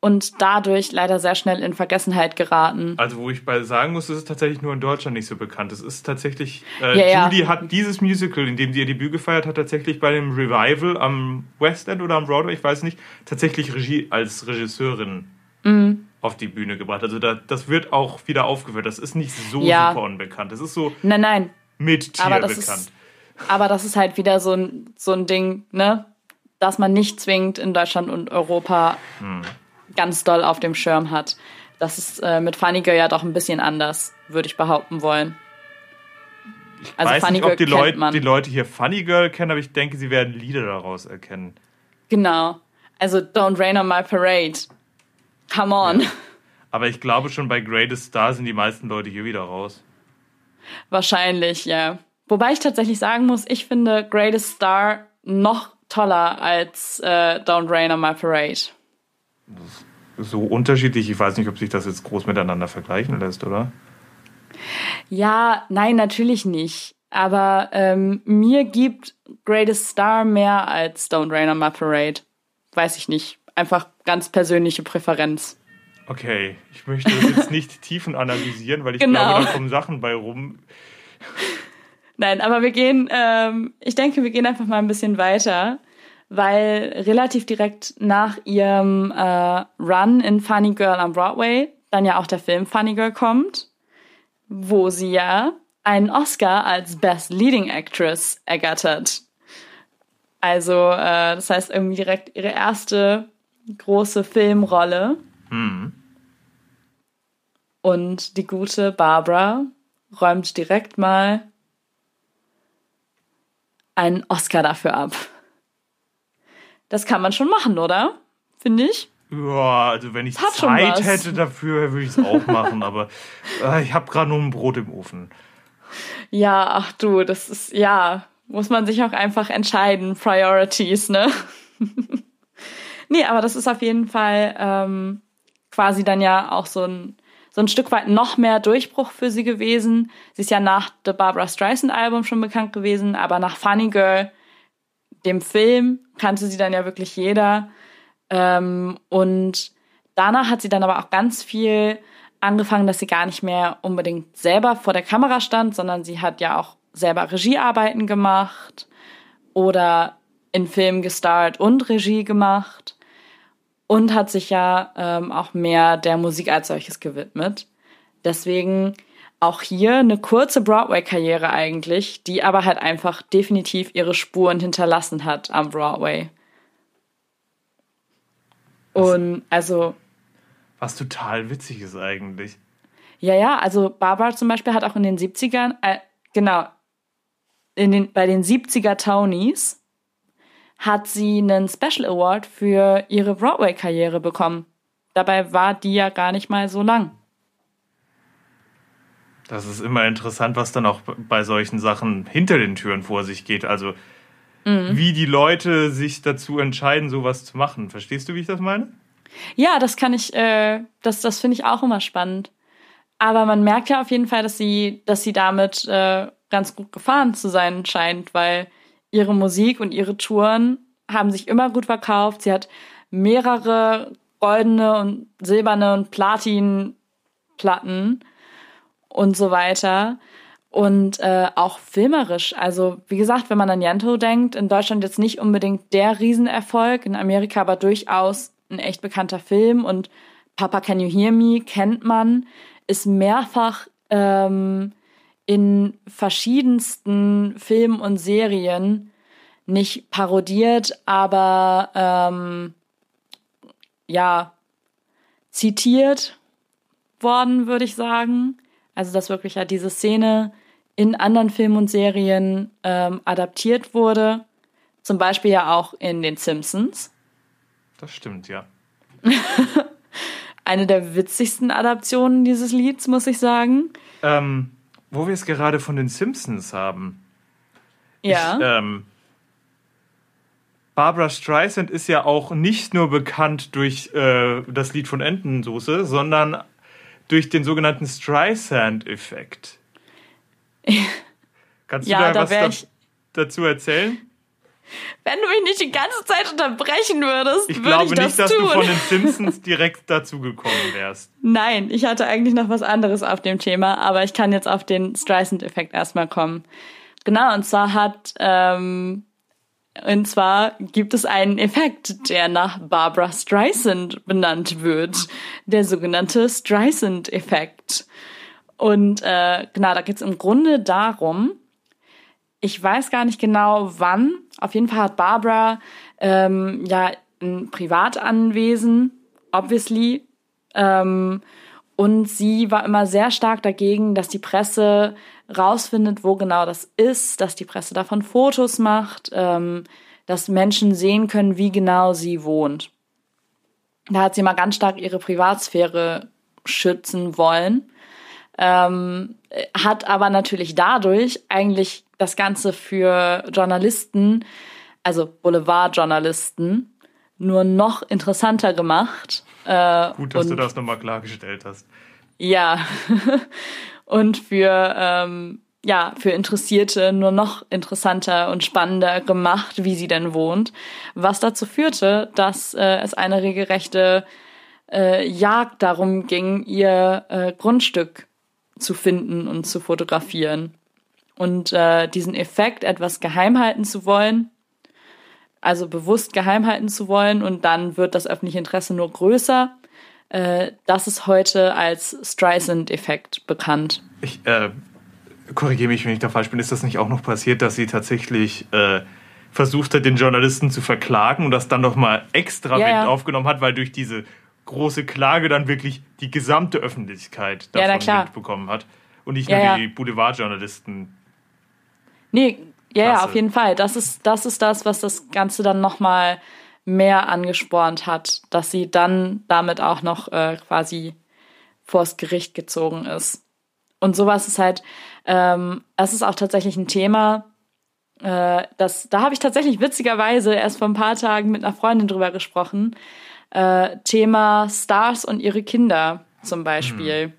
und dadurch leider sehr schnell in Vergessenheit geraten. Also wo ich bei sagen muss, ist es tatsächlich nur in Deutschland nicht so bekannt. Es ist tatsächlich, äh, ja, Judy ja. hat dieses Musical, in dem sie ihr Debüt gefeiert hat, tatsächlich bei dem Revival am West End oder am Broadway, ich weiß nicht, tatsächlich Regie als Regisseurin mhm. auf die Bühne gebracht. Also da, das wird auch wieder aufgeführt. Das ist nicht so ja. super unbekannt. Das ist so nein, nein. mit Tier aber bekannt. Ist, aber das ist halt wieder so ein, so ein Ding, ne? dass man nicht zwingend in Deutschland und Europa hm ganz doll auf dem Schirm hat. Das ist äh, mit Funny Girl ja doch ein bisschen anders, würde ich behaupten wollen. Ich also weiß Funny nicht, ob die Leute, die Leute hier Funny Girl kennen, aber ich denke, sie werden Lieder daraus erkennen. Genau. Also Don't Rain on My Parade. Come on. Ja. Aber ich glaube schon bei Greatest Star sind die meisten Leute hier wieder raus. Wahrscheinlich, ja. Wobei ich tatsächlich sagen muss, ich finde Greatest Star noch toller als äh, Don't Rain on My Parade so unterschiedlich. Ich weiß nicht, ob sich das jetzt groß miteinander vergleichen lässt, oder? Ja, nein, natürlich nicht. Aber ähm, mir gibt Greatest Star mehr als Don't Rain on My Parade. Weiß ich nicht. einfach ganz persönliche Präferenz. Okay, ich möchte das jetzt nicht tiefen analysieren, weil ich Genau. glaube, da kommen Sachen bei rum. Nein, aber wir gehen, ähm, ich denke, wir gehen einfach mal ein bisschen weiter, weil relativ direkt nach ihrem äh, Run in Funny Girl am Broadway dann ja auch der Film Funny Girl kommt, wo sie ja einen Oscar als Best Leading Actress ergattert. Also, äh, das heißt irgendwie direkt ihre erste große Filmrolle. Und die gute Barbara räumt direkt mal einen Oscar dafür ab. Das kann man schon machen, oder? Finde ich. Ja, also wenn ich Zeit hätte dafür, würde ich es auch machen, aber äh, ich habe gerade nur ein Brot im Ofen. Ja, ach du, das ist, ja, muss man sich auch einfach entscheiden. Priorities, ne? nee, aber das ist auf jeden Fall ähm, quasi dann ja auch so ein, so ein Stück weit noch mehr Durchbruch für sie gewesen. Sie ist ja nach The Barbara Streisand Album schon bekannt gewesen, aber nach Funny Girl, dem Film, kannte sie dann ja wirklich jeder. Ähm, und danach hat sie dann aber auch ganz viel angefangen, dass sie gar nicht mehr unbedingt selber vor der Kamera stand, sondern sie hat ja auch selber Regiearbeiten gemacht oder in Filmen gestarrt und Regie gemacht und hat sich ja ähm, auch mehr der Musik als solches gewidmet. Deswegen auch hier eine kurze Broadway-Karriere eigentlich, die aber halt einfach definitiv ihre Spuren hinterlassen hat am Broadway. Und also Was total witzig ist eigentlich. Ja, ja, also Barbara zum Beispiel hat auch in den 70ern, äh, genau, in den, bei den 70er Tonys hat sie einen Special Award für ihre Broadway-Karriere bekommen. Dabei war die ja gar nicht mal so lang. Das ist immer interessant, was dann auch bei solchen Sachen hinter den Türen vor sich geht. Also wie die Leute sich dazu entscheiden, sowas zu machen. Verstehst du, wie ich das meine? Ja, das kann ich, äh, das, das finde ich auch immer spannend. Aber man merkt ja auf jeden Fall, dass sie, dass sie damit äh, ganz gut gefahren zu sein scheint, weil ihre Musik und ihre Touren haben sich immer gut verkauft. Sie hat mehrere goldene und silberne und Platin-Platten und so weiter. Und äh, auch filmerisch. Also, wie gesagt, wenn man an Yanto denkt, in Deutschland jetzt nicht unbedingt der Riesenerfolg, in Amerika aber durchaus ein echt bekannter Film. Und Papa Can You Hear Me kennt man, ist mehrfach ähm, in verschiedensten Filmen und Serien nicht parodiert, aber ähm, ja, zitiert worden, würde ich sagen. Also, dass wirklich ja diese Szene in anderen Filmen und Serien ähm, adaptiert wurde. Zum Beispiel ja auch in den Simpsons. Das stimmt, ja. Eine der witzigsten Adaptionen dieses Lieds, muss ich sagen. Ähm, wo wir es gerade von den Simpsons haben. Ja. Ich, ähm, Barbara Streisand ist ja auch nicht nur bekannt durch äh, das Lied von Entensoße, sondern durch den sogenannten Streisand-Effekt. Kannst du Ja, da, da was da, ich- dazu erzählen? Wenn du mich nicht die ganze Zeit unterbrechen würdest, Ich würde glaube ich das nicht, dass tun. du von den Simpsons direkt dazu gekommen wärst. Nein, ich hatte eigentlich noch was anderes auf dem Thema, aber ich kann jetzt auf den Streisand-Effekt erstmal kommen. Genau, und zwar hat, ähm, und zwar gibt es einen Effekt, der nach Barbara Streisand benannt wird. Der sogenannte Streisand-Effekt. Und äh, genau, da geht es im Grunde darum, ich weiß gar nicht genau wann. Auf jeden Fall hat Barbara ähm, ja ein Privatanwesen, obviously. Ähm, und sie war immer sehr stark dagegen, dass die Presse rausfindet, wo genau das ist, dass die Presse davon Fotos macht, ähm, dass Menschen sehen können, wie genau sie wohnt. Da hat sie mal ganz stark ihre Privatsphäre schützen wollen ähm, hat aber natürlich dadurch eigentlich das Ganze für Journalisten, also Boulevardjournalisten, nur noch interessanter gemacht. Äh, Gut, dass und, du das nochmal klargestellt hast. Ja. und für, ähm, ja, für Interessierte nur noch interessanter und spannender gemacht, wie sie denn wohnt, was dazu führte, dass äh, es eine regelrechte äh, Jagd darum ging, ihr äh, Grundstück zu finden und zu fotografieren. Und äh, diesen Effekt, etwas geheim halten zu wollen, also bewusst geheim halten zu wollen und dann wird das öffentliche Interesse nur größer, äh, das ist heute als Streisand-Effekt bekannt. Ich äh, korrigiere mich, wenn ich da falsch bin. Ist das nicht auch noch passiert, dass sie tatsächlich äh, versucht hat, den Journalisten zu verklagen und das dann nochmal extra Ja, Wind ja. aufgenommen hat, weil durch diese große Klage dann wirklich die gesamte Öffentlichkeit Ja, davon. Wind bekommen hat und nicht Ja, nur ja. die Boulevardjournalisten. Nee, ja, ja, Klasse. auf jeden Fall. Das ist, das ist das, was das Ganze dann nochmal mehr angespornt hat, dass sie dann damit auch noch äh, quasi vors Gericht gezogen ist. Und sowas ist halt, ähm, das ist auch tatsächlich ein Thema, äh, das, da habe ich tatsächlich witzigerweise erst vor ein paar Tagen mit einer Freundin drüber gesprochen. Äh, Thema Stars und ihre Kinder zum Beispiel.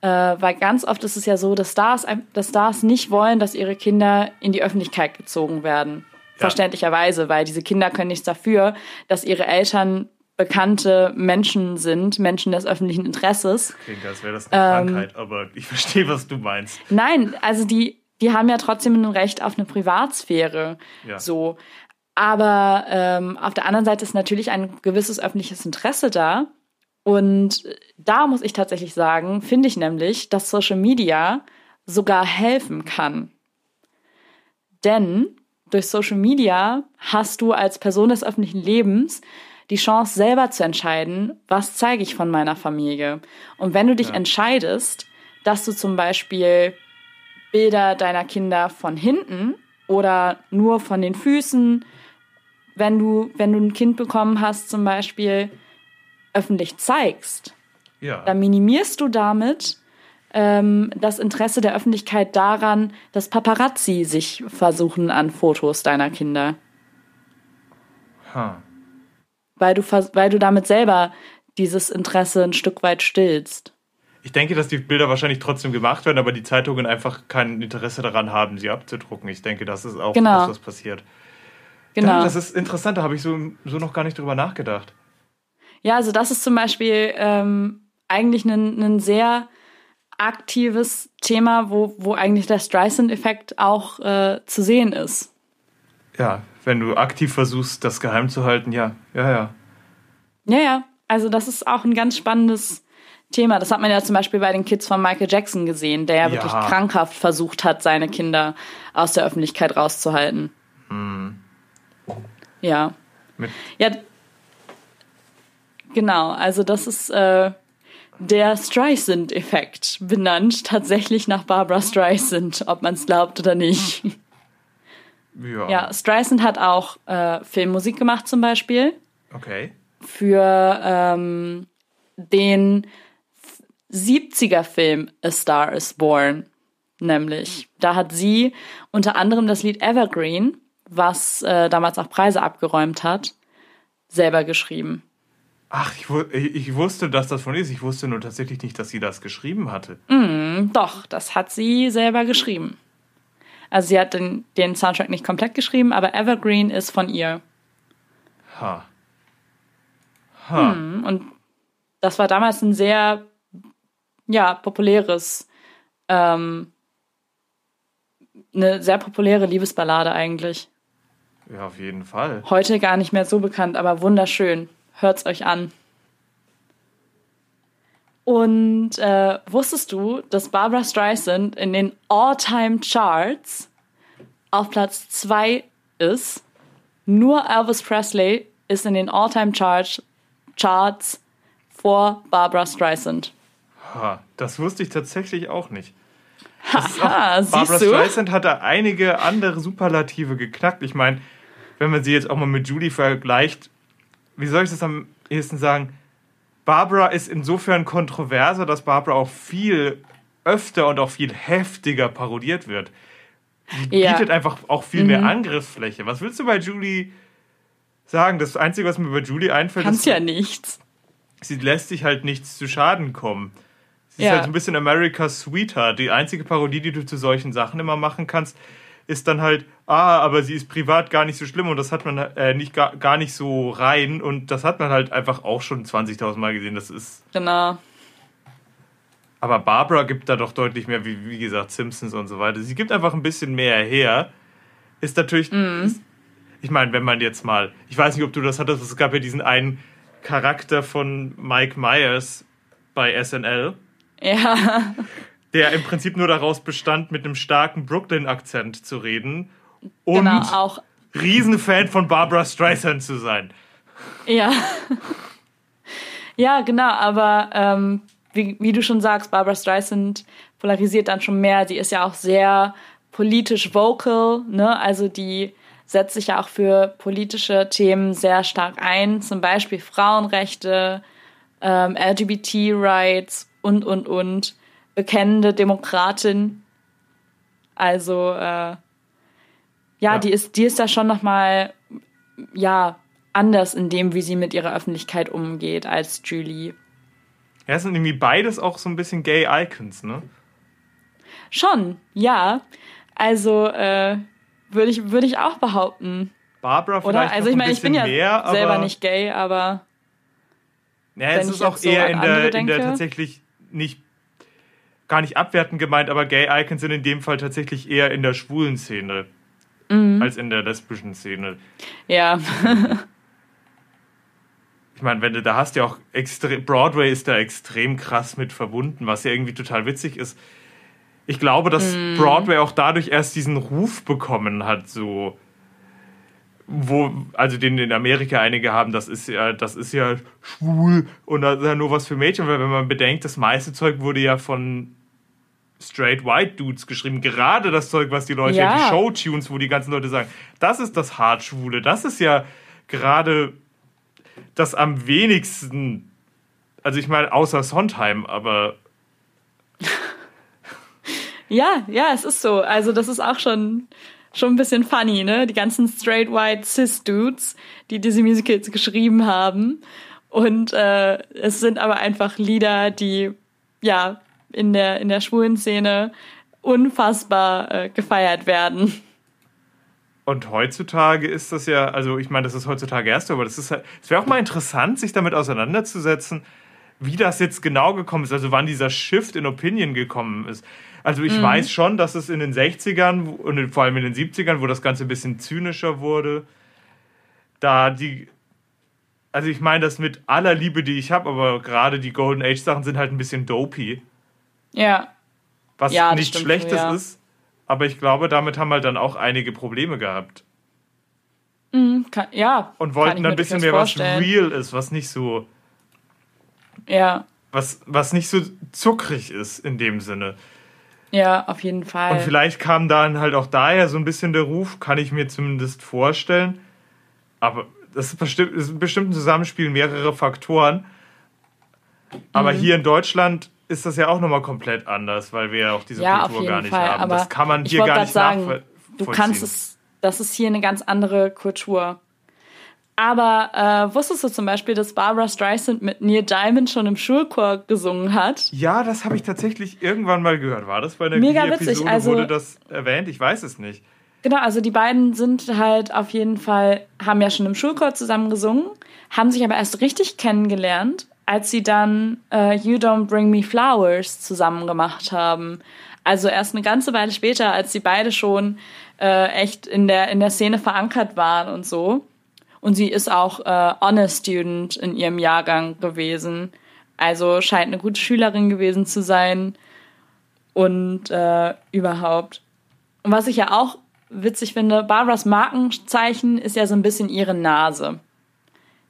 Äh, weil ganz oft ist es ja so, dass Stars, dass Stars nicht wollen, dass ihre Kinder in die Öffentlichkeit gezogen werden. Verständlicherweise, weil diese Kinder können nichts dafür, dass ihre Eltern bekannte Menschen sind, Menschen des öffentlichen Interesses. Klingt, als wäre das eine Ähm, Krankheit, aber ich verstehe, was du meinst. Nein, also die, die haben ja trotzdem ein Recht auf eine Privatsphäre. Ja. So. Aber ähm, auf der anderen Seite ist natürlich ein gewisses öffentliches Interesse da. Und da muss ich tatsächlich sagen, finde ich nämlich, dass Social Media sogar helfen kann. Denn durch Social Media hast du als Person des öffentlichen Lebens die Chance, selber zu entscheiden, was zeige ich von meiner Familie. Und wenn du dich entscheidest, dass du zum Beispiel Bilder deiner Kinder von hinten oder nur von den Füßen, wenn du, wenn du ein Kind bekommen hast, zum Beispiel, öffentlich zeigst, Ja. dann minimierst du damit ähm, das Interesse der Öffentlichkeit daran, dass Paparazzi sich versuchen an Fotos deiner Kinder. Ha. Weil du, weil du damit selber dieses Interesse ein Stück weit stillst. Ich denke, dass die Bilder wahrscheinlich trotzdem gemacht werden, aber die Zeitungen einfach kein Interesse daran haben, sie abzudrucken. Ich denke, das ist auch Genau. das, was passiert. Genau. Das ist interessant, da habe ich so, so noch gar nicht drüber nachgedacht. Ja, also das ist zum Beispiel ähm, eigentlich ein, ein sehr aktives Thema, wo, wo eigentlich der Streisand-Effekt auch äh, zu sehen ist. Ja, wenn du aktiv versuchst, das geheim zu halten, ja, ja, ja. Ja, ja, also das ist auch ein ganz spannendes Thema. Das hat man ja zum Beispiel bei den Kids von Michael Jackson gesehen, der ja, Ja. wirklich krankhaft versucht hat, seine Kinder aus der Öffentlichkeit rauszuhalten. Ja. Mit, Ja, genau. Also das ist äh, der Streisand-Effekt, benannt tatsächlich nach Barbara Streisand, ob man es glaubt oder nicht. ja. Ja, Streisand hat auch äh, Filmmusik gemacht zum Beispiel Okay. für ähm, den 70er-Film A Star is Born. Nämlich, da hat sie unter anderem das Lied Evergreen, was äh, damals auch Preise abgeräumt hat, selber geschrieben. Ach, ich, wu- ich wusste, dass das von ihr ist. Ich wusste nur tatsächlich nicht, dass sie das geschrieben hatte. Doch, das hat sie selber geschrieben. Also sie hat den, den Soundtrack nicht komplett geschrieben, aber Evergreen ist von ihr. Ha. Ha. Und das war damals ein sehr, ja, populäres, ähm, eine sehr populäre Liebesballade eigentlich. Ja, auf jeden Fall. Heute gar nicht mehr so bekannt, aber wunderschön. Hört's euch an. Und äh, wusstest du, dass Barbara Streisand in den All-Time-Charts auf Platz 2 ist? Nur Elvis Presley ist in den All-Time-Charts Charts vor Barbara Streisand. Ha. Das wusste ich tatsächlich auch nicht. Haha, siehst Barbara? Streisand hat da einige andere Superlative geknackt. Ich meine, wenn man sie jetzt auch mal mit Julie vergleicht, wie soll ich das am ehesten sagen? Barbara ist insofern kontroverser, dass Barbara auch viel öfter und auch viel heftiger parodiert wird. Die Ja. Mhm. bietet einfach auch viel mehr Angriffsfläche. Was willst du bei Julie sagen? Das Einzige, was mir bei Julie einfällt, Kannst ist, ja nichts. sie lässt sich halt nichts zu Schaden kommen. Sie Ja. ist halt ein bisschen America's Sweetheart. Die einzige Parodie, die du zu solchen Sachen immer machen kannst, ist dann halt, ah, aber sie ist privat gar nicht so schlimm und das hat man äh, nicht gar, gar nicht so rein und das hat man halt einfach auch schon 20.000 Mal gesehen. Das ist. Genau. Aber Barbara gibt da doch deutlich mehr, wie, wie gesagt, Simpsons und so weiter. Sie gibt einfach ein bisschen mehr her. Ist natürlich. Ist, ich meine, wenn man jetzt mal. Ich weiß nicht, ob du das hattest, es gab ja diesen einen Charakter von Mike Myers bei SNL. Ja, der im Prinzip nur daraus bestand, mit einem starken Brooklyn-Akzent zu reden und genau, auch. Riesenfan von Barbara Streisand zu sein. Ja. ja, genau, aber ähm, wie, wie du schon sagst, Barbara Streisand polarisiert dann schon mehr. Sie ist ja auch sehr politisch vocal, ne? Also die setzt sich ja auch für politische Themen sehr stark ein, zum Beispiel Frauenrechte, ähm, LGBT-Rights und, und, und. Bekennende Demokratin. Also, äh, ja, Ja. Die, ist, die ist da schon nochmal, ja, anders in dem, wie sie mit ihrer Öffentlichkeit umgeht als Julie. Ja, es sind irgendwie beides auch so ein bisschen Gay Icons, ne? Schon, ja. Also, äh, würde ich, würde ich auch behaupten. Barbara Oder? vielleicht Also, noch ich ein meine, ich bin bisschen ja mehr, selber nicht gay, aber Ja, es ist auch so eher in der, in der tatsächlich nicht gar nicht abwertend gemeint, aber Gay Icons sind in dem Fall tatsächlich eher in der schwulen Szene Mhm. als in der lesbischen Szene. ja. Ich meine, wenn du da hast ja auch extrem, Broadway ist da extrem krass mit verbunden, was ja irgendwie total witzig ist. Ich glaube, dass Mhm. Broadway auch dadurch erst diesen Ruf bekommen hat, so wo, also den in Amerika einige haben, das ist ja, das ist ja schwul und das ist ja nur was für Mädchen, weil wenn man bedenkt, das meiste Zeug wurde ja von straight white Dudes geschrieben, gerade das Zeug, was die Leute, Ja. die Showtunes, wo die ganzen Leute sagen, das ist das hart Schwule, das ist ja gerade das am wenigsten, also ich meine, außer Sondheim, aber Ja, ja, es ist so. Also das ist auch schon, schon ein bisschen funny, ne? Die ganzen straight white cis Dudes, die diese Musicals geschrieben haben. Und äh, es sind aber einfach Lieder, die ja in der, in der schwulen Szene unfassbar äh, gefeiert werden. Und heutzutage ist das ja, also ich meine, das ist heutzutage erst, aber das ist halt, es wäre auch mal interessant, sich damit auseinanderzusetzen, wie das jetzt genau gekommen ist, also wann dieser Shift in Opinion gekommen ist. Also ich weiß schon, dass es in den 60ern wo- und vor allem in den 70ern, wo das Ganze ein bisschen zynischer wurde, da die, also ich meine das mit aller Liebe, die ich habe, aber gerade die Golden Age Sachen sind halt ein bisschen dopey. Ja, Was Ja, nichts Schlechtes ja. ist, aber ich glaube, damit haben halt dann auch einige Probleme gehabt. kann, ja. Und wollten dann ein bisschen mehr was vorstellen. real ist, was nicht so, Ja, was, was nicht so zuckrig ist in dem Sinne. ja, auf jeden Fall. Und vielleicht kam dann halt auch daher so ein bisschen der Ruf, kann ich mir zumindest vorstellen. Aber das ist bestimmt, ist bestimmt ein Zusammenspiel mehrerer Faktoren. Aber Mhm. hier in Deutschland ist das ja auch nochmal komplett anders, weil wir ja auch diese ja, Kultur gar nicht Fall. haben. Aber das kann man hier wollte gar nicht sagen. Du kannst es, das ist hier eine ganz andere Kultur. Aber äh, wusstest du zum Beispiel, dass Barbara Streisand mit Neil Diamond schon im Schulchor gesungen hat? Ja, das habe ich tatsächlich irgendwann mal gehört. War das bei einer Mega Episode? witzig, also- wurde das erwähnt? Ich weiß es nicht. Genau, also die beiden sind halt auf jeden Fall, haben ja schon im Schulchor zusammen gesungen, haben sich aber erst richtig kennengelernt, als sie dann äh, You Don't Bring Me Flowers zusammen gemacht haben. Also erst eine ganze Weile später, als sie beide schon äh, echt in der, in der Szene verankert waren und so. Und sie ist auch äh, Honor Student in ihrem Jahrgang gewesen. Also scheint eine gute Schülerin gewesen zu sein. Und äh, überhaupt. Und was ich ja auch witzig finde, Barbaras Markenzeichen ist ja so ein bisschen ihre Nase.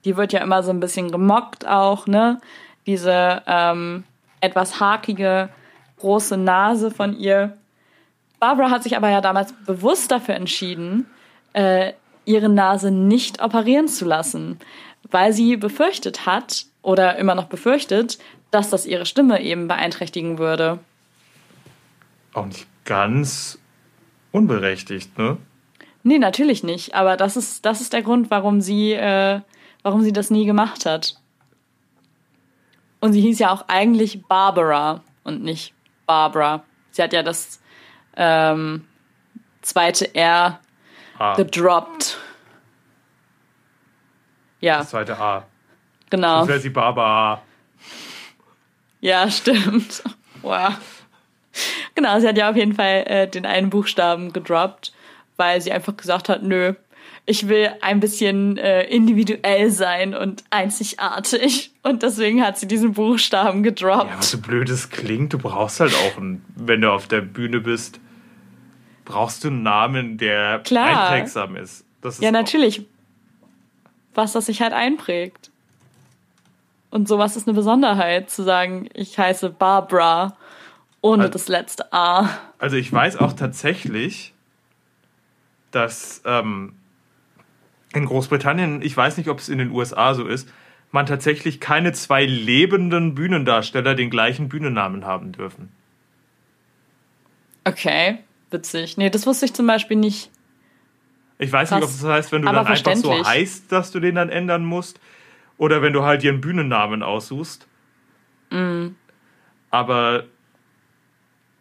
Die wird ja immer so ein bisschen gemockt auch, ne? Diese ähm, etwas hakige, große Nase von ihr. Barbara hat sich aber ja damals bewusst dafür entschieden, äh, ihre Nase nicht operieren zu lassen, weil sie befürchtet hat oder immer noch befürchtet, dass das ihre Stimme eben beeinträchtigen würde. Auch nicht ganz unberechtigt, ne? Nee, natürlich nicht. Aber das ist, das ist der Grund, warum sie, äh, warum sie das nie gemacht hat. Und sie hieß ja auch eigentlich Barbara und nicht Barbara. Sie hat ja das ähm, zweite R A. gedroppt. Ja, Das zweite A. genau. Das wäre sie Barbara. Ja, stimmt. Wow. Genau, sie hat ja auf jeden Fall äh, den einen Buchstaben gedroppt, weil sie einfach gesagt hat, nö, ich will ein bisschen äh, individuell sein und einzigartig. Und deswegen hat sie diesen Buchstaben gedroppt. Ja, was so blöd es klingt, du brauchst halt auch, einen, wenn du auf der Bühne bist, brauchst du einen Namen, der Klar. einprägsam ist. Das ist Ja, natürlich. Was das sich halt einprägt. Und sowas ist eine Besonderheit, zu sagen, ich heiße Barbara ohne Also- das letzte A. Also ich weiß auch tatsächlich, dass ähm, in Großbritannien, ich weiß nicht, ob es in den USA so ist, man tatsächlich keine zwei lebenden Bühnendarsteller den gleichen Bühnennamen haben dürfen. Okay, witzig. Nee, das wusste ich zum Beispiel nicht. Ich weiß nicht, ob Krass. das heißt, wenn du Aber dann einfach so heißt, dass du den dann ändern musst, oder wenn du halt dir einen Bühnennamen aussuchst. Mm. Aber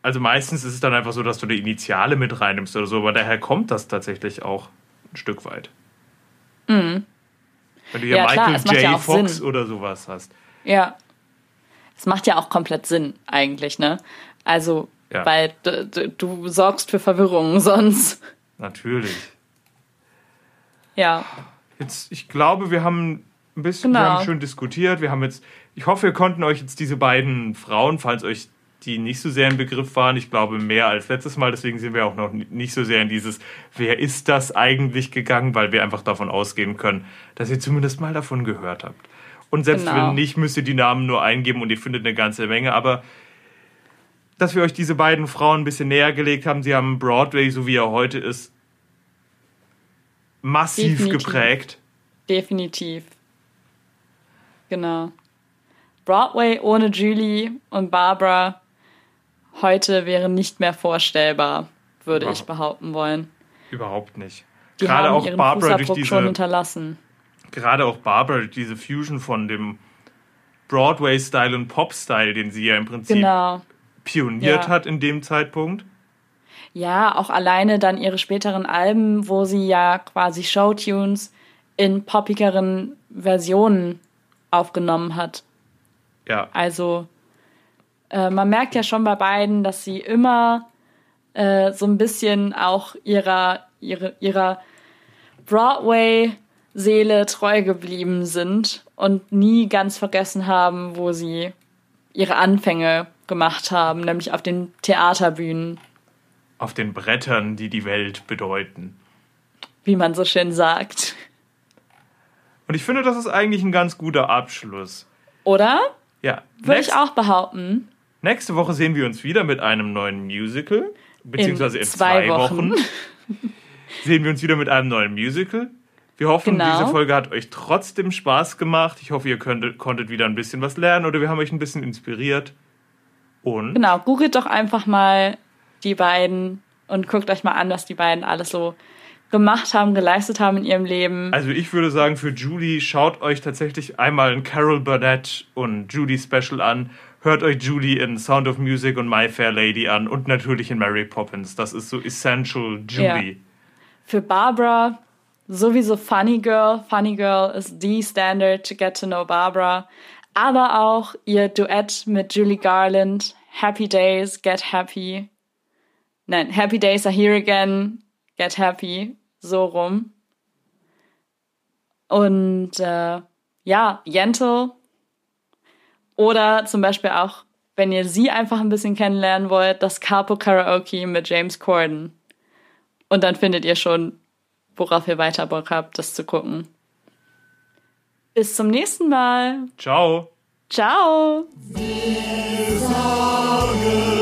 also meistens ist es dann einfach so, dass du die Initiale mit reinnimmst oder so, aber daher kommt das tatsächlich auch ein Stück weit. Wenn du. Ja, klar, Michael macht J. ja auch Fox Sinn. oder sowas hast. Ja. Es macht ja auch komplett Sinn, eigentlich, ne? Also, Ja. weil du, sorgst für Verwirrung sonst. Natürlich. Ja. Jetzt, ich glaube, wir haben ein bisschen wir Genau. haben schön diskutiert. Wir haben jetzt, ich hoffe, wir konnten euch jetzt diese beiden Frauen, falls euch die nicht so sehr im Begriff waren, ich glaube mehr als letztes Mal, deswegen sind wir auch noch nicht so sehr in dieses, wer ist das eigentlich gegangen, weil wir einfach davon ausgehen können, dass ihr zumindest mal davon gehört habt. Und selbst Genau. wenn nicht, müsst ihr die Namen nur eingeben und ihr findet eine ganze Menge, aber dass wir euch diese beiden Frauen ein bisschen näher gelegt haben, sie haben Broadway, so wie er heute ist, massiv Definitiv. geprägt. Definitiv. Genau. Broadway ohne Julie und Barbara heute wäre nicht mehr vorstellbar, würde ich Überhaupt- behaupten wollen. Überhaupt nicht. Die gerade auch Barbara durch Fußabdruck schon diese, hinterlassen. gerade auch Barbara durch diese Fusion von dem Broadway-Style und Pop-Style, den sie ja im Prinzip Genau. pioniert Ja. hat in dem Zeitpunkt. Ja, auch alleine dann ihre späteren Alben, wo sie ja quasi Showtunes in poppigeren Versionen aufgenommen hat. Ja, Also äh, man merkt ja schon bei beiden, dass sie immer äh, so ein bisschen auch ihrer, ihre, ihrer Broadway-Seele treu geblieben sind und nie ganz vergessen haben, wo sie ihre Anfänge gemacht haben, nämlich auf den Theaterbühnen, auf den Brettern, die die Welt bedeuten. wie man so schön sagt. Und ich finde, das ist eigentlich ein ganz guter Abschluss. Oder? Ja, Würde ich auch behaupten. Nächste Woche sehen wir uns wieder mit einem neuen Musical, beziehungsweise in, zwei zwei, Wochen. Wochen. sehen wir uns wieder mit einem neuen Musical. Wir hoffen, Genau. diese Folge hat euch trotzdem Spaß gemacht. Ich hoffe, ihr könntet, konntet wieder ein bisschen was lernen oder wir haben euch ein bisschen inspiriert. Und Genau, googelt doch einfach mal die beiden und guckt euch mal an, was die beiden alles so gemacht haben, geleistet haben in ihrem Leben. also ich würde sagen, für Julie schaut euch tatsächlich einmal ein Carol Burnett und Judy Special an. Hört euch Julie in Sound of Music und My Fair Lady an und natürlich in Mary Poppins. Das ist so essential Julie. Für Barbara sowieso Funny Girl. Funny Girl ist the standard to get to know Barbara. Aber auch ihr Duett mit Julie Garland. Happy Days, Get Happy. Nein, Happy Days are here again. Get Happy. So rum. Und äh, ja, Yentl. Oder zum Beispiel auch, wenn ihr sie einfach ein bisschen kennenlernen wollt, das Capo Karaoke mit James Corden. Und dann findet ihr schon, worauf ihr weiter Bock habt, das zu gucken. Bis zum nächsten Mal. Ciao! Ciao. Sagen